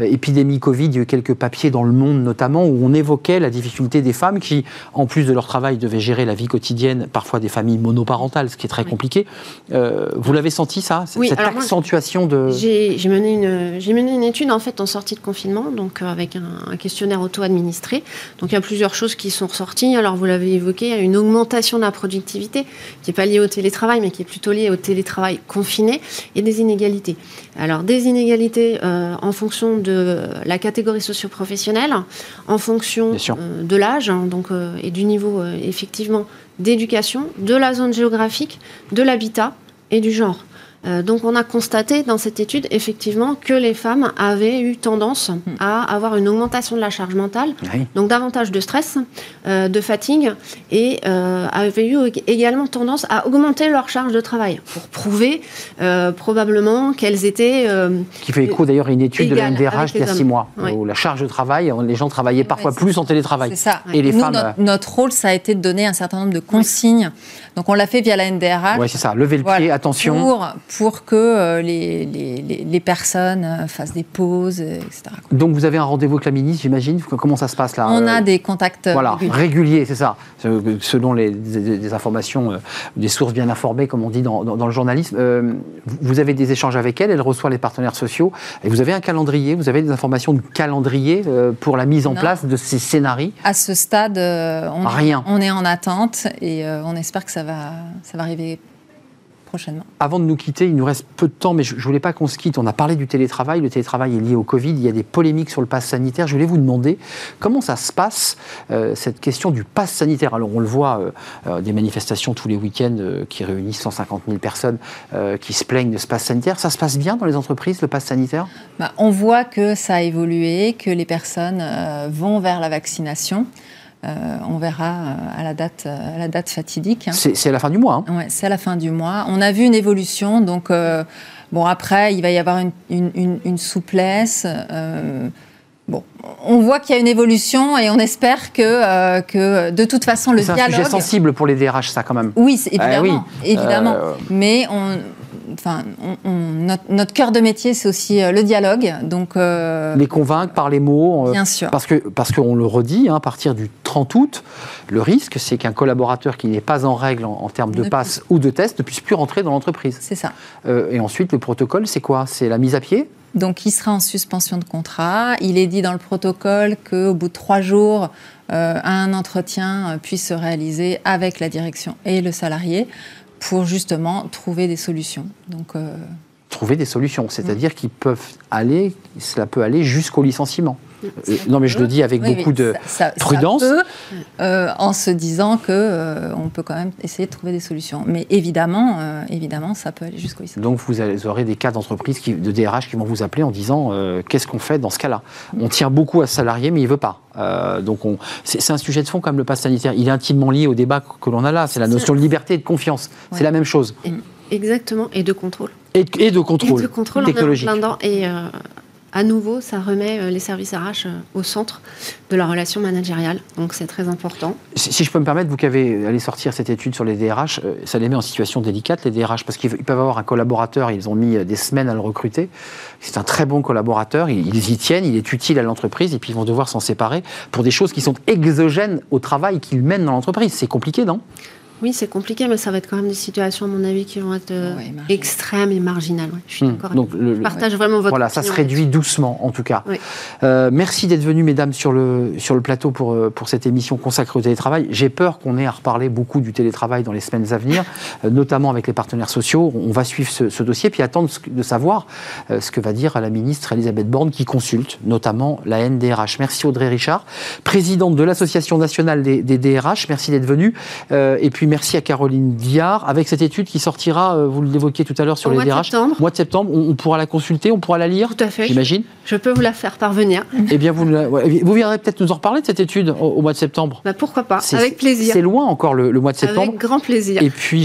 [SPEAKER 1] épidémie Covid, il y a eu quelques papier dans Le Monde notamment, où on évoquait la difficulté des femmes qui, en plus de leur travail, devaient gérer la vie quotidienne, parfois des familles monoparentales, ce qui est très compliqué. Euh, vous l'avez senti ça, cette accentuation de...
[SPEAKER 6] J'ai mené, une, mené une étude en fait en sortie de confinement, donc euh, avec un, questionnaire auto-administré. Donc il y a plusieurs choses qui sont ressorties. Alors vous l'avez évoqué, il y a une augmentation de la productivité qui n'est pas liée au télétravail, mais qui est plutôt liée au télétravail confiné et des inégalités. Alors des inégalités euh, en fonction de la catégorie socio professionnels en fonction euh, de l'âge hein, donc, euh, et du niveau euh, effectivement d'éducation, de la zone géographique, de l'habitat et du genre. Euh, donc on a constaté dans cette étude effectivement que les femmes avaient eu tendance hmm. à avoir une augmentation de la charge mentale, donc davantage de stress, euh, de fatigue, et euh, avaient eu également tendance à augmenter leur charge de travail pour prouver probablement qu'elles étaient...
[SPEAKER 1] Qui fait écho d'ailleurs à une étude de la il y a six mois, où la charge de travail, les gens travaillaient parfois plus en télétravail.
[SPEAKER 5] C'est ça. Et les femmes... Notre, rôle, ça a été de donner un certain nombre de consignes. Donc on l'a fait via la NDRH.
[SPEAKER 1] Oui, c'est ça. Levez le pied, attention.
[SPEAKER 5] Pour pour que euh, les, les, personnes euh, fassent des pauses, etc.
[SPEAKER 1] Donc vous avez un rendez-vous avec la ministre, j'imagine? Comment ça se passe là
[SPEAKER 5] On a euh, des contacts
[SPEAKER 1] voilà, réguliers. c'est ça. Selon les, des informations, des sources bien informées, comme on dit dans, dans, le journalisme. vous avez des échanges avec elle, elle reçoit les partenaires sociaux, et vous avez un calendrier, vous avez des informations de calendrier pour la mise en place de ces scénarios?
[SPEAKER 5] À ce stade, on, Rien. on est en attente et on espère que ça va, ça va arriver
[SPEAKER 1] avant de nous quitter, il nous reste peu de temps, mais je ne voulais pas qu'on se quitte. On a parlé du télétravail. Le télétravail est lié au Covid. Il y a des polémiques sur le pass sanitaire. Je voulais vous demander comment ça se passe, euh, cette question du pass sanitaire? Alors, on le voit, euh, euh, des manifestations tous les week-ends qui réunissent 150 000 personnes qui se plaignent de ce pass sanitaire. Ça se passe bien dans les entreprises, le pass sanitaire?
[SPEAKER 5] Bah, On voit que ça a évolué, que les personnes vont vers la vaccination. Euh, on verra euh, à la date, euh, à la date fatidique. Hein.
[SPEAKER 1] C'est à la fin du mois.
[SPEAKER 5] Hein. Ouais, c'est à la fin du mois. On a vu une évolution, donc bon après il va y avoir une, souplesse. Bon, on voit qu'il y a une évolution et on espère que, que de toute façon le dialogue. C'est un
[SPEAKER 1] sujet sensible pour les DRH, ça quand même.
[SPEAKER 5] Oui, évidemment, oui. évidemment. Mais on, enfin, notre, cœur de métier, c'est aussi euh, le dialogue. Donc,
[SPEAKER 1] euh, les convaincre par les mots.
[SPEAKER 5] Euh, bien sûr.
[SPEAKER 1] Parce que parce qu'on le redit, hein, à partir du 30 août, le risque, c'est qu'un collaborateur qui n'est pas en règle en, termes de passe ou de test ne puisse plus rentrer dans l'entreprise.
[SPEAKER 5] C'est ça.
[SPEAKER 1] et ensuite, le protocole, c'est quoi? C'est la mise à pied?
[SPEAKER 5] Donc, il sera en suspension de contrat. Il est dit dans le protocole qu'au bout de trois jours, un entretien puisse se réaliser avec la direction et le salarié pour justement trouver des solutions. Donc,
[SPEAKER 1] euh, Trouver des solutions, c'est-à-dire qu'ils peuvent aller, cela peut aller jusqu'au licenciement. Euh, non, mais je le dis avec beaucoup de prudence.
[SPEAKER 5] Euh, en se disant que on peut quand même essayer de trouver des solutions. Mais évidemment, évidemment, ça peut aller jusqu'au licenciement.
[SPEAKER 1] Donc vous aurez des cas d'entreprise, de DRH qui vont vous appeler en disant qu'est-ce qu'on fait dans ce cas-là? On tient beaucoup à ce salarié, mais il veut pas. donc c'est un sujet de fond comme le pass sanitaire. Il est intimement lié au débat que l'on a là. C'est la notion de liberté et de confiance. C'est la même chose.
[SPEAKER 6] exactement, et de contrôle.
[SPEAKER 1] Et, de contrôle.
[SPEAKER 6] Et de contrôle technologique. Et, à nouveau, ça remet les services RH au centre de la relation managériale. Donc c'est très important.
[SPEAKER 1] Si, je peux me permettre, vous qui avez allé sortir cette étude sur les DRH, ça les met en situation délicate, les DRH, parce qu'ils peuvent avoir un collaborateur, ils ont mis des semaines à le recruter. C'est un très bon collaborateur, ils y tiennent, il est utile à l'entreprise, et puis ils vont devoir s'en séparer pour des choses qui sont exogènes au travail qu'ils mènent dans l'entreprise. C'est compliqué, non?
[SPEAKER 6] Oui, c'est compliqué, mais ça va être quand même des situations, à mon avis, qui vont être euh, extrêmes et marginales. je suis hmm. d'accord. Donc, je partage vraiment votre.
[SPEAKER 1] Voilà, ça se réduit doucement, en tout cas. Euh, merci d'être venus, mesdames, sur le, sur le plateau pour, euh, pour cette émission consacrée au télétravail. J'ai peur qu'on ait à reparler beaucoup du télétravail dans les semaines à venir, notamment avec les partenaires sociaux. On va suivre ce, dossier, puis attendre de savoir ce que va dire la ministre Elisabeth Borne, qui consulte notamment la NDRH. Merci Audrey Richard, présidente de l'Association nationale des, des DRH. Merci d'être venue. et puis merci à Caroline Diard. Avec cette étude qui sortira, euh, vous l'évoquiez tout à l'heure sur les DRH, mois de septembre, on, pourra la consulter, on pourra la lire
[SPEAKER 6] Tout à fait.
[SPEAKER 1] J'imagine
[SPEAKER 6] Je peux vous la faire parvenir.
[SPEAKER 1] Eh bien, vous, vous viendrez peut-être nous en reparler de cette étude au, mois de septembre
[SPEAKER 6] bah, Pourquoi pas, avec plaisir.
[SPEAKER 1] C'est loin encore le, mois de septembre.
[SPEAKER 6] Avec grand plaisir.
[SPEAKER 1] Et puis,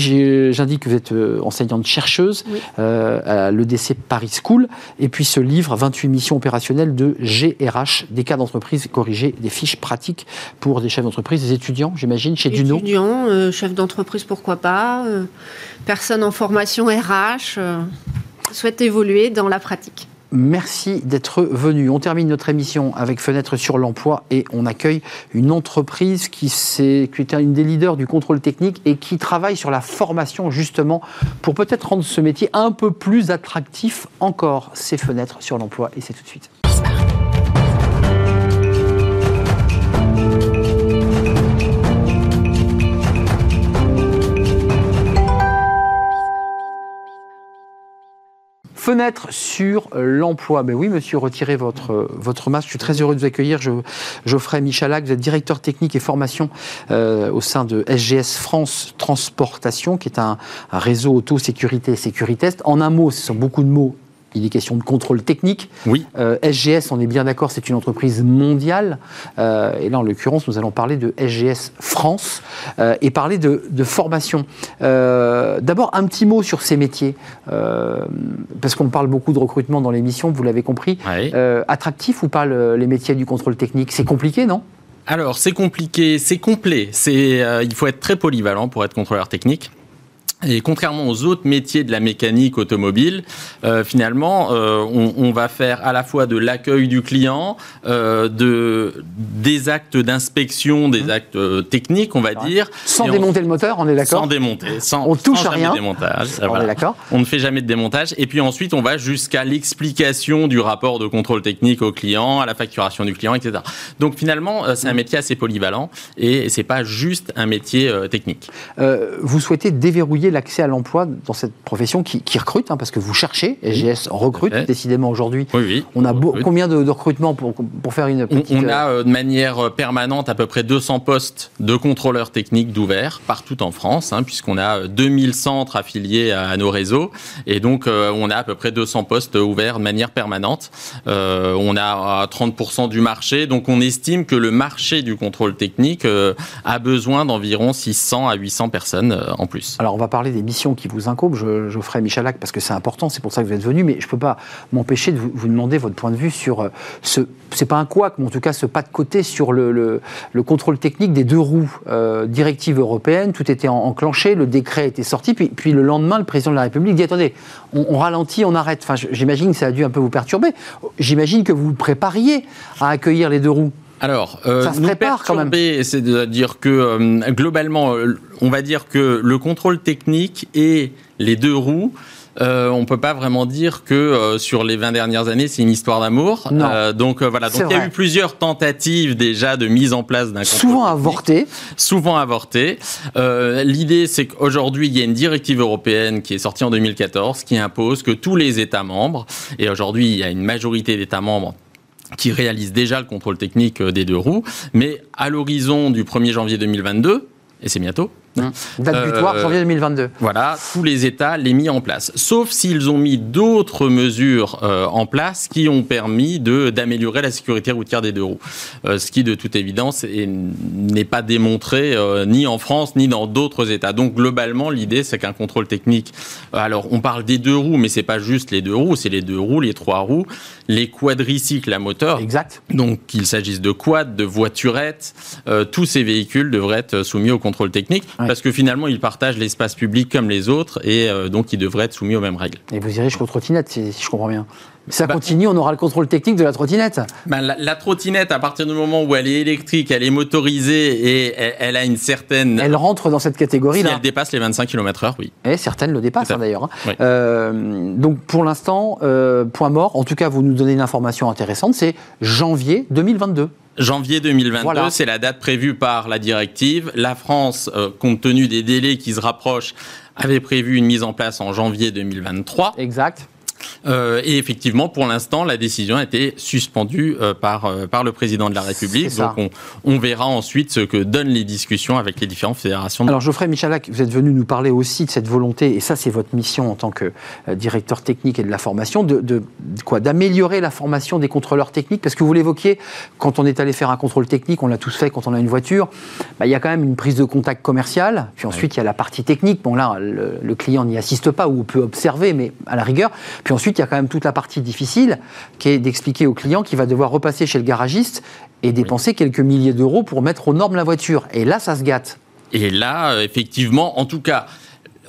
[SPEAKER 1] j'indique que vous êtes euh, enseignante chercheuse euh, à l'EDC Paris School. Et puis, ce livre, 28 missions opérationnelles de GRH, des cas d'entreprise corrigés, des fiches pratiques pour des chefs d'entreprise, des étudiants, j'imagine, chez Duno.
[SPEAKER 6] Étudiants, euh, chefs d'entreprise, pourquoi pas, euh, personnes en formation RH, euh, souhaitent évoluer dans la pratique.
[SPEAKER 1] Merci d'être venu. On termine notre émission avec Fenêtre sur l'emploi et on accueille une entreprise qui, est, qui est une des leaders du contrôle technique et qui travaille sur la formation justement pour peut-être rendre ce métier un peu plus attractif encore. C'est Fenêtre sur l'emploi et c'est tout de suite. Fenêtre sur l'emploi. Mais oui, monsieur, retirez votre, votre masque. Je suis très heureux de vous accueillir. Geoffrey Michalak, vous êtes directeur technique et formation euh, au sein de SGS France Transportation, qui est un, un réseau auto-sécurité et sécuritest. En un mot, ce sont beaucoup de mots il est question de contrôle technique.
[SPEAKER 7] Oui.
[SPEAKER 1] Euh, SGS, on est bien d'accord, c'est une entreprise mondiale. Euh, et là, en l'occurrence, nous allons parler de SGS France euh, et parler de, formation. D'abord, un petit mot sur ces métiers, parce qu'on parle beaucoup de recrutement dans l'émission, vous l'avez compris. attractif ou pas les métiers du contrôle technique? C'est compliqué, non?
[SPEAKER 7] Alors, c'est compliqué, c'est complet. Il faut être très polyvalent pour être contrôleur technique. Et contrairement aux autres métiers de la mécanique automobile, euh, finalement, euh, on, on, va faire à la fois de l'accueil du client, euh, de des actes d'inspection, des mmh. actes techniques, on va dire.
[SPEAKER 1] Sans démonter le moteur, on est d'accord.
[SPEAKER 7] Sans démonter, sans
[SPEAKER 1] on touche
[SPEAKER 7] sans
[SPEAKER 1] à rien.
[SPEAKER 7] Démontage,
[SPEAKER 1] on est d'accord.
[SPEAKER 7] On ne fait jamais de démontage. Et puis ensuite, on va jusqu'à l'explication du rapport de contrôle technique au client, à la facturation du client, etc. Donc finalement, c'est un mmh. métier assez polyvalent et c'est pas juste un métier technique.
[SPEAKER 1] vous souhaitez déverrouiller l'accès à l'emploi dans cette profession qui, recrute, hein, parce que vous cherchez, SGS recrute décidément aujourd'hui.
[SPEAKER 7] Oui, oui.
[SPEAKER 1] On a combien de, recrutements pour, pour, faire une petite...
[SPEAKER 7] On, a euh, de manière euh, permanente à peu près 200 postes de contrôleurs techniques d'ouvert partout en France, hein, puisqu'on a 2000 euh, centres affiliés à, nos réseaux, et donc on a à peu près 200 postes ouverts de manière permanente. on a 30% du marché, donc on estime que le marché du contrôle technique a besoin d'environ 600 à 800 personnes en plus.
[SPEAKER 1] Alors on va parler des missions qui vous incombent. Je, ferai Michalak parce que c'est important, c'est pour ça que vous êtes venu, mais je ne peux pas m'empêcher de vous, demander votre point de vue sur euh, ce, c'est pas un couac, mais en tout cas ce pas de côté sur le, le, contrôle technique des deux roues. Euh, directive européenne, tout était enclenché, le décret était sorti, puis, puis le lendemain, le président de la République dit attendez, on, ralentit, on arrête. Enfin, j'imagine que ça a dû un peu vous perturber. J'imagine que vous vous prépariez à accueillir les deux roues.
[SPEAKER 7] Alors, euh, ça se prépare quand même. C'est de dire que euh, globalement, euh, on va dire que le contrôle technique et les deux roues. Euh, on peut pas vraiment dire que euh, sur les 20 dernières années, c'est une histoire d'amour. donc voilà, donc il y a eu plusieurs tentatives déjà de mise en place d'un
[SPEAKER 1] souvent avorté,
[SPEAKER 7] souvent avorté. L'idée, c'est qu'aujourd'hui, il y a une directive européenne qui est sortie en 2014 qui impose que tous les États membres, et aujourd'hui, il y a une majorité d'États membres qui réalise déjà le contrôle technique euh, des deux roues, mais à l'horizon du 1er janvier 2022, et c'est bientôt,
[SPEAKER 1] Mmh. Date butoir, janvier 2022.
[SPEAKER 7] Voilà, tous les États les mis en place. Sauf s'ils ont mis d'autres mesures en place qui ont permis d'améliorer la sécurité routière des deux roues. ce qui, de toute évidence, n'est pas démontré ni en France ni dans d'autres États. Donc, globalement, l'idée, c'est qu'un contrôle technique. Alors, on parle des deux roues, mais c'est pas juste les deux roues, c'est les deux roues, les trois roues, les quadricycles à moteur.
[SPEAKER 1] Exact.
[SPEAKER 7] Donc, qu'il s'agisse de quads, de voiturettes, euh, tous ces véhicules devraient être soumis au contrôle technique parce que finalement, ils partagent l'espace public comme les autres et euh, donc ils devraient être soumis aux mêmes règles.
[SPEAKER 1] Et vous irez jusqu'au trottinette, si, si je comprends bien. Ça bah, continue, on aura le contrôle technique de la trottinette.
[SPEAKER 7] Ben la, trottinette, à partir du moment où elle est électrique, elle est motorisée et elle, a une certaine.
[SPEAKER 1] Elle rentre dans cette catégorie-là.
[SPEAKER 7] Si elle dépasse les 25 km/h, oui.
[SPEAKER 1] Et certaines le dépassent hein, d'ailleurs. Hein. Euh, donc pour l'instant, euh, point mort. En tout cas, vous nous donnez une information intéressante. C'est janvier 2022.
[SPEAKER 7] Janvier 2022, c'est la date prévue par la directive. La France, euh, compte tenu des délais qui se rapprochent, avait prévu une mise en place en janvier 2023.
[SPEAKER 1] Exact.
[SPEAKER 7] Euh, et effectivement, pour l'instant, la décision a été suspendue euh, par, euh, par le président de la République. Donc on, on, verra ensuite ce que donnent les discussions avec les différentes fédérations.
[SPEAKER 1] Alors Geoffrey Michalak, vous êtes venu nous parler aussi de cette volonté, et ça c'est votre mission en tant que directeur technique et de la formation, de, de, quoi? D'améliorer la formation des contrôleurs techniques, parce que vous l'évoquiez, quand on est allé faire un contrôle technique, on l'a tous fait quand on a une voiture, bah, il y a quand même une prise de contact commerciale, puis ensuite il y a la partie technique. Bon là, le, le client n'y assiste pas ou peut observer, mais à la rigueur. Puis ensuite, il y a quand même toute la partie difficile qui est d'expliquer au client qu'il va devoir repasser chez le garagiste et dépenser quelques milliers d'euros pour mettre aux normes la voiture. Et là, ça se gâte.
[SPEAKER 7] Et là, euh, effectivement, en tout cas,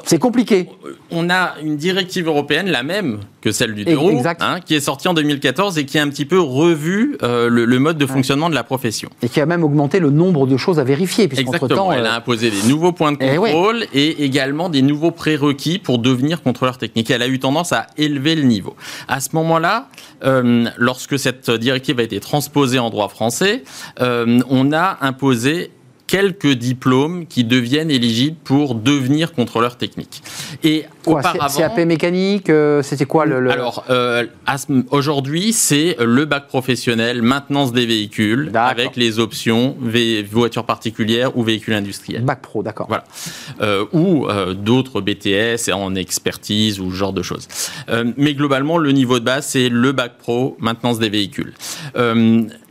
[SPEAKER 1] c'est compliqué.
[SPEAKER 7] On a une directive européenne, la même que celle du deux hein, qui est sortie en 2014 et qui a un petit peu revu euh, le, mode de fonctionnement de la profession.
[SPEAKER 1] Et qui a même augmenté le nombre de choses à vérifier.
[SPEAKER 7] Exactement. Elle a euh, imposé des nouveaux points de eh contrôle et, également des nouveaux prérequis pour devenir contrôleur technique. Elle a eu tendance à élever le niveau. À ce moment-là, euh, lorsque cette directive a été transposée en droit français, on a imposé quelques diplômes qui deviennent éligibles pour devenir contrôleur technique.
[SPEAKER 1] Et auparavant, CAP mécanique, euh, c'était quoi le,
[SPEAKER 7] Alors euh, aujourd'hui, c'est le bac professionnel maintenance des véhicules avec les options voitures particulières ou véhicules industriels.
[SPEAKER 1] Bac pro, d'accord.
[SPEAKER 7] Voilà. Euh, ou d'autres BTS en expertise ou ce genre de choses. mais globalement, le niveau de base, c'est le bac pro maintenance des véhicules.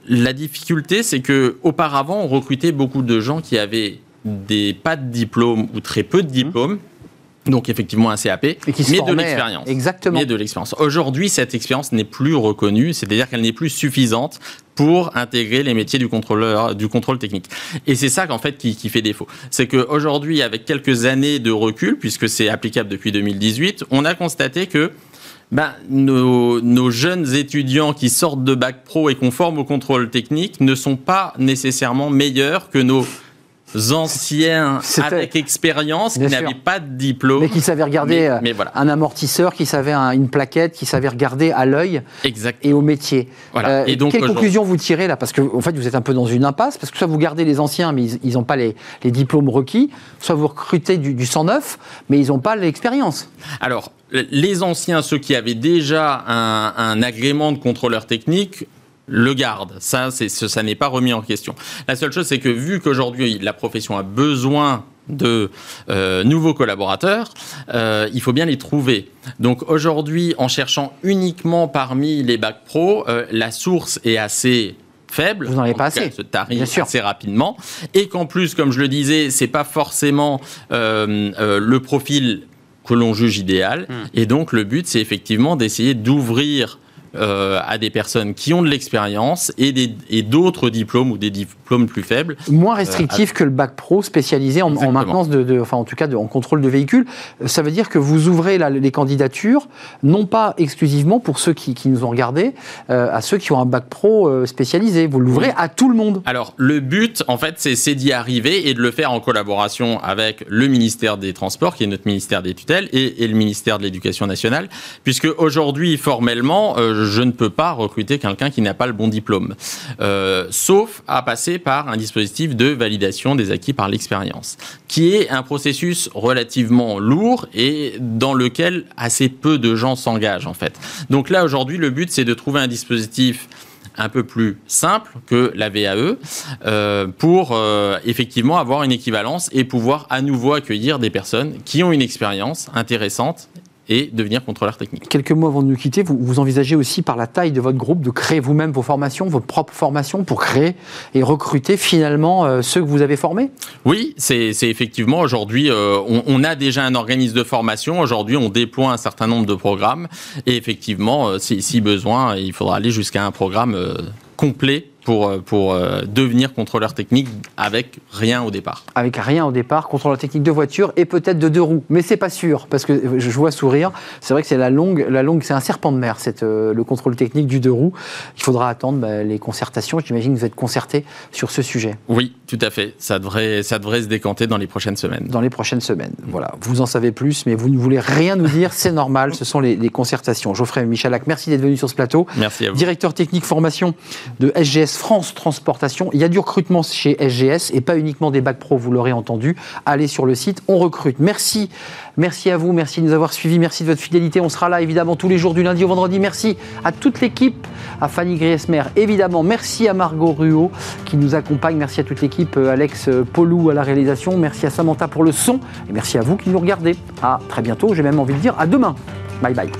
[SPEAKER 7] La difficulté, c'est que auparavant, on recrutait beaucoup de gens qui avaient des pas de diplôme ou très peu de mmh. diplômes. Donc effectivement un CAP, mais de l'expérience.
[SPEAKER 1] Exactement.
[SPEAKER 7] Mais de l'expérience. Aujourd'hui, cette expérience n'est plus reconnue, c'est-à-dire qu'elle n'est plus suffisante pour intégrer les métiers du contrôleur, du contrôle technique. Et c'est ça qu'en fait qui, qui, fait défaut. C'est qu'aujourd'hui, avec quelques années de recul, puisque c'est applicable depuis 2018, on a constaté que ben, nos, jeunes étudiants qui sortent de bac pro et conformes au contrôle technique ne sont pas nécessairement meilleurs que nos anciens avec expérience qui n'avaient pas de diplôme.
[SPEAKER 1] Mais qui savaient regarder euh, un amortisseur, qui savaient une plaquette, qui savaient regarder à l'œil et au métier. Voilà. Euh, et donc, quelle conclusion vous tirez là? Parce que en fait, vous êtes un peu dans une impasse, parce que soit vous gardez les anciens, mais ils n'ont pas les, diplômes requis, soit vous recrutez du, du 109, mais ils n'ont pas l'expérience.
[SPEAKER 7] Alors, les anciens, ceux qui avaient déjà un, agrément de contrôleur technique, le gardent. Ça, ça n'est pas remis en question. La seule chose, c'est que vu qu'aujourd'hui la profession a besoin de euh, nouveaux collaborateurs, euh, il faut bien les trouver. Donc aujourd'hui, en cherchant uniquement parmi les bacs pro, euh, la source est assez faible.
[SPEAKER 1] Vous n'en avez pas assez.
[SPEAKER 7] Se tarit assez rapidement. Et qu'en plus, comme je le disais, c'est pas forcément le profil que l'on juge idéal. Hmm. Et donc le but, c'est effectivement d'essayer d'ouvrir euh, à des personnes qui ont de l'expérience et d'autres diplômes ou des diplômes plus faibles.
[SPEAKER 1] Moins restrictif euh, que le bac pro spécialisé en, maintenance, de, enfin en tout cas de, en contrôle de véhicules. Ça veut dire que vous ouvrez les candidatures, non pas exclusivement pour ceux qui, qui nous ont regardés, euh, à ceux qui ont un bac pro spécialisé. Vous l'ouvrez à tout le monde.
[SPEAKER 7] Alors le but, en fait, c'est d'y arriver et de le faire en collaboration avec le ministère des Transports, qui est notre ministère des tutelles, et, et le ministère de l'Éducation nationale, puisque aujourd'hui, formellement, je ne peux pas recruter quelqu'un qui n'a pas le bon diplôme, euh, sauf à passer par un dispositif de validation des acquis par l'expérience, qui est un processus relativement lourd et dans lequel assez peu de gens s'engagent en fait. Donc là aujourd'hui, le but c'est de trouver un dispositif un peu plus simple que la VAE euh, pour euh, effectivement avoir une équivalence et pouvoir à nouveau accueillir des personnes qui ont une expérience intéressante et devenir contrôleur technique.
[SPEAKER 1] Quelques mois avant de nous quitter, vous, vous envisagez aussi par la taille de votre groupe de créer vous-même vos formations, vos propres formations pour créer et recruter finalement euh, ceux que vous avez formés?
[SPEAKER 7] Oui, c'est effectivement aujourd'hui, euh, on, on, a déjà un organisme de formation. Aujourd'hui, on déploie un certain nombre de programmes et effectivement, euh, si, si, besoin, il faudra aller jusqu'à un programme complet pour, euh, pour euh, devenir contrôleur technique avec rien au départ.
[SPEAKER 1] Avec rien au départ, contrôleur technique de voiture et peut-être de deux roues, mais c'est pas sûr parce que je vois sourire. C'est vrai que c'est la longue, la longue, c'est un serpent de mer, cette, euh, le contrôle technique du deux roues. Il faudra attendre bah, les concertations. J'imagine que vous êtes concerté sur ce sujet.
[SPEAKER 7] Oui, tout à fait. Ça devrait, ça devrait se décanter dans les prochaines semaines.
[SPEAKER 1] Dans les prochaines semaines. Voilà. Vous en savez plus, mais vous ne voulez rien nous dire. C'est normal. Ce sont les, les concertations. Geoffrey Michalak, merci d'être venu sur ce plateau.
[SPEAKER 7] Merci à vous.
[SPEAKER 1] Directeur technique formation de SGS France Transportation. Il y a du recrutement chez SGS et pas uniquement des bacs pro, vous l'aurez entendu. Allez sur le site, on recrute. Merci, merci à vous, merci de nous avoir suivis, merci de votre fidélité. On sera là évidemment tous les jours du lundi au vendredi. Merci à toute l'équipe, à Fanny Griesmer évidemment. Merci à Margot Ruot qui nous accompagne. Merci à toute l'équipe, euh, Alex Polou à la réalisation. Merci à Samantha pour le son et merci à vous qui nous regardez. À très bientôt, j'ai même envie de dire à demain. Bye bye.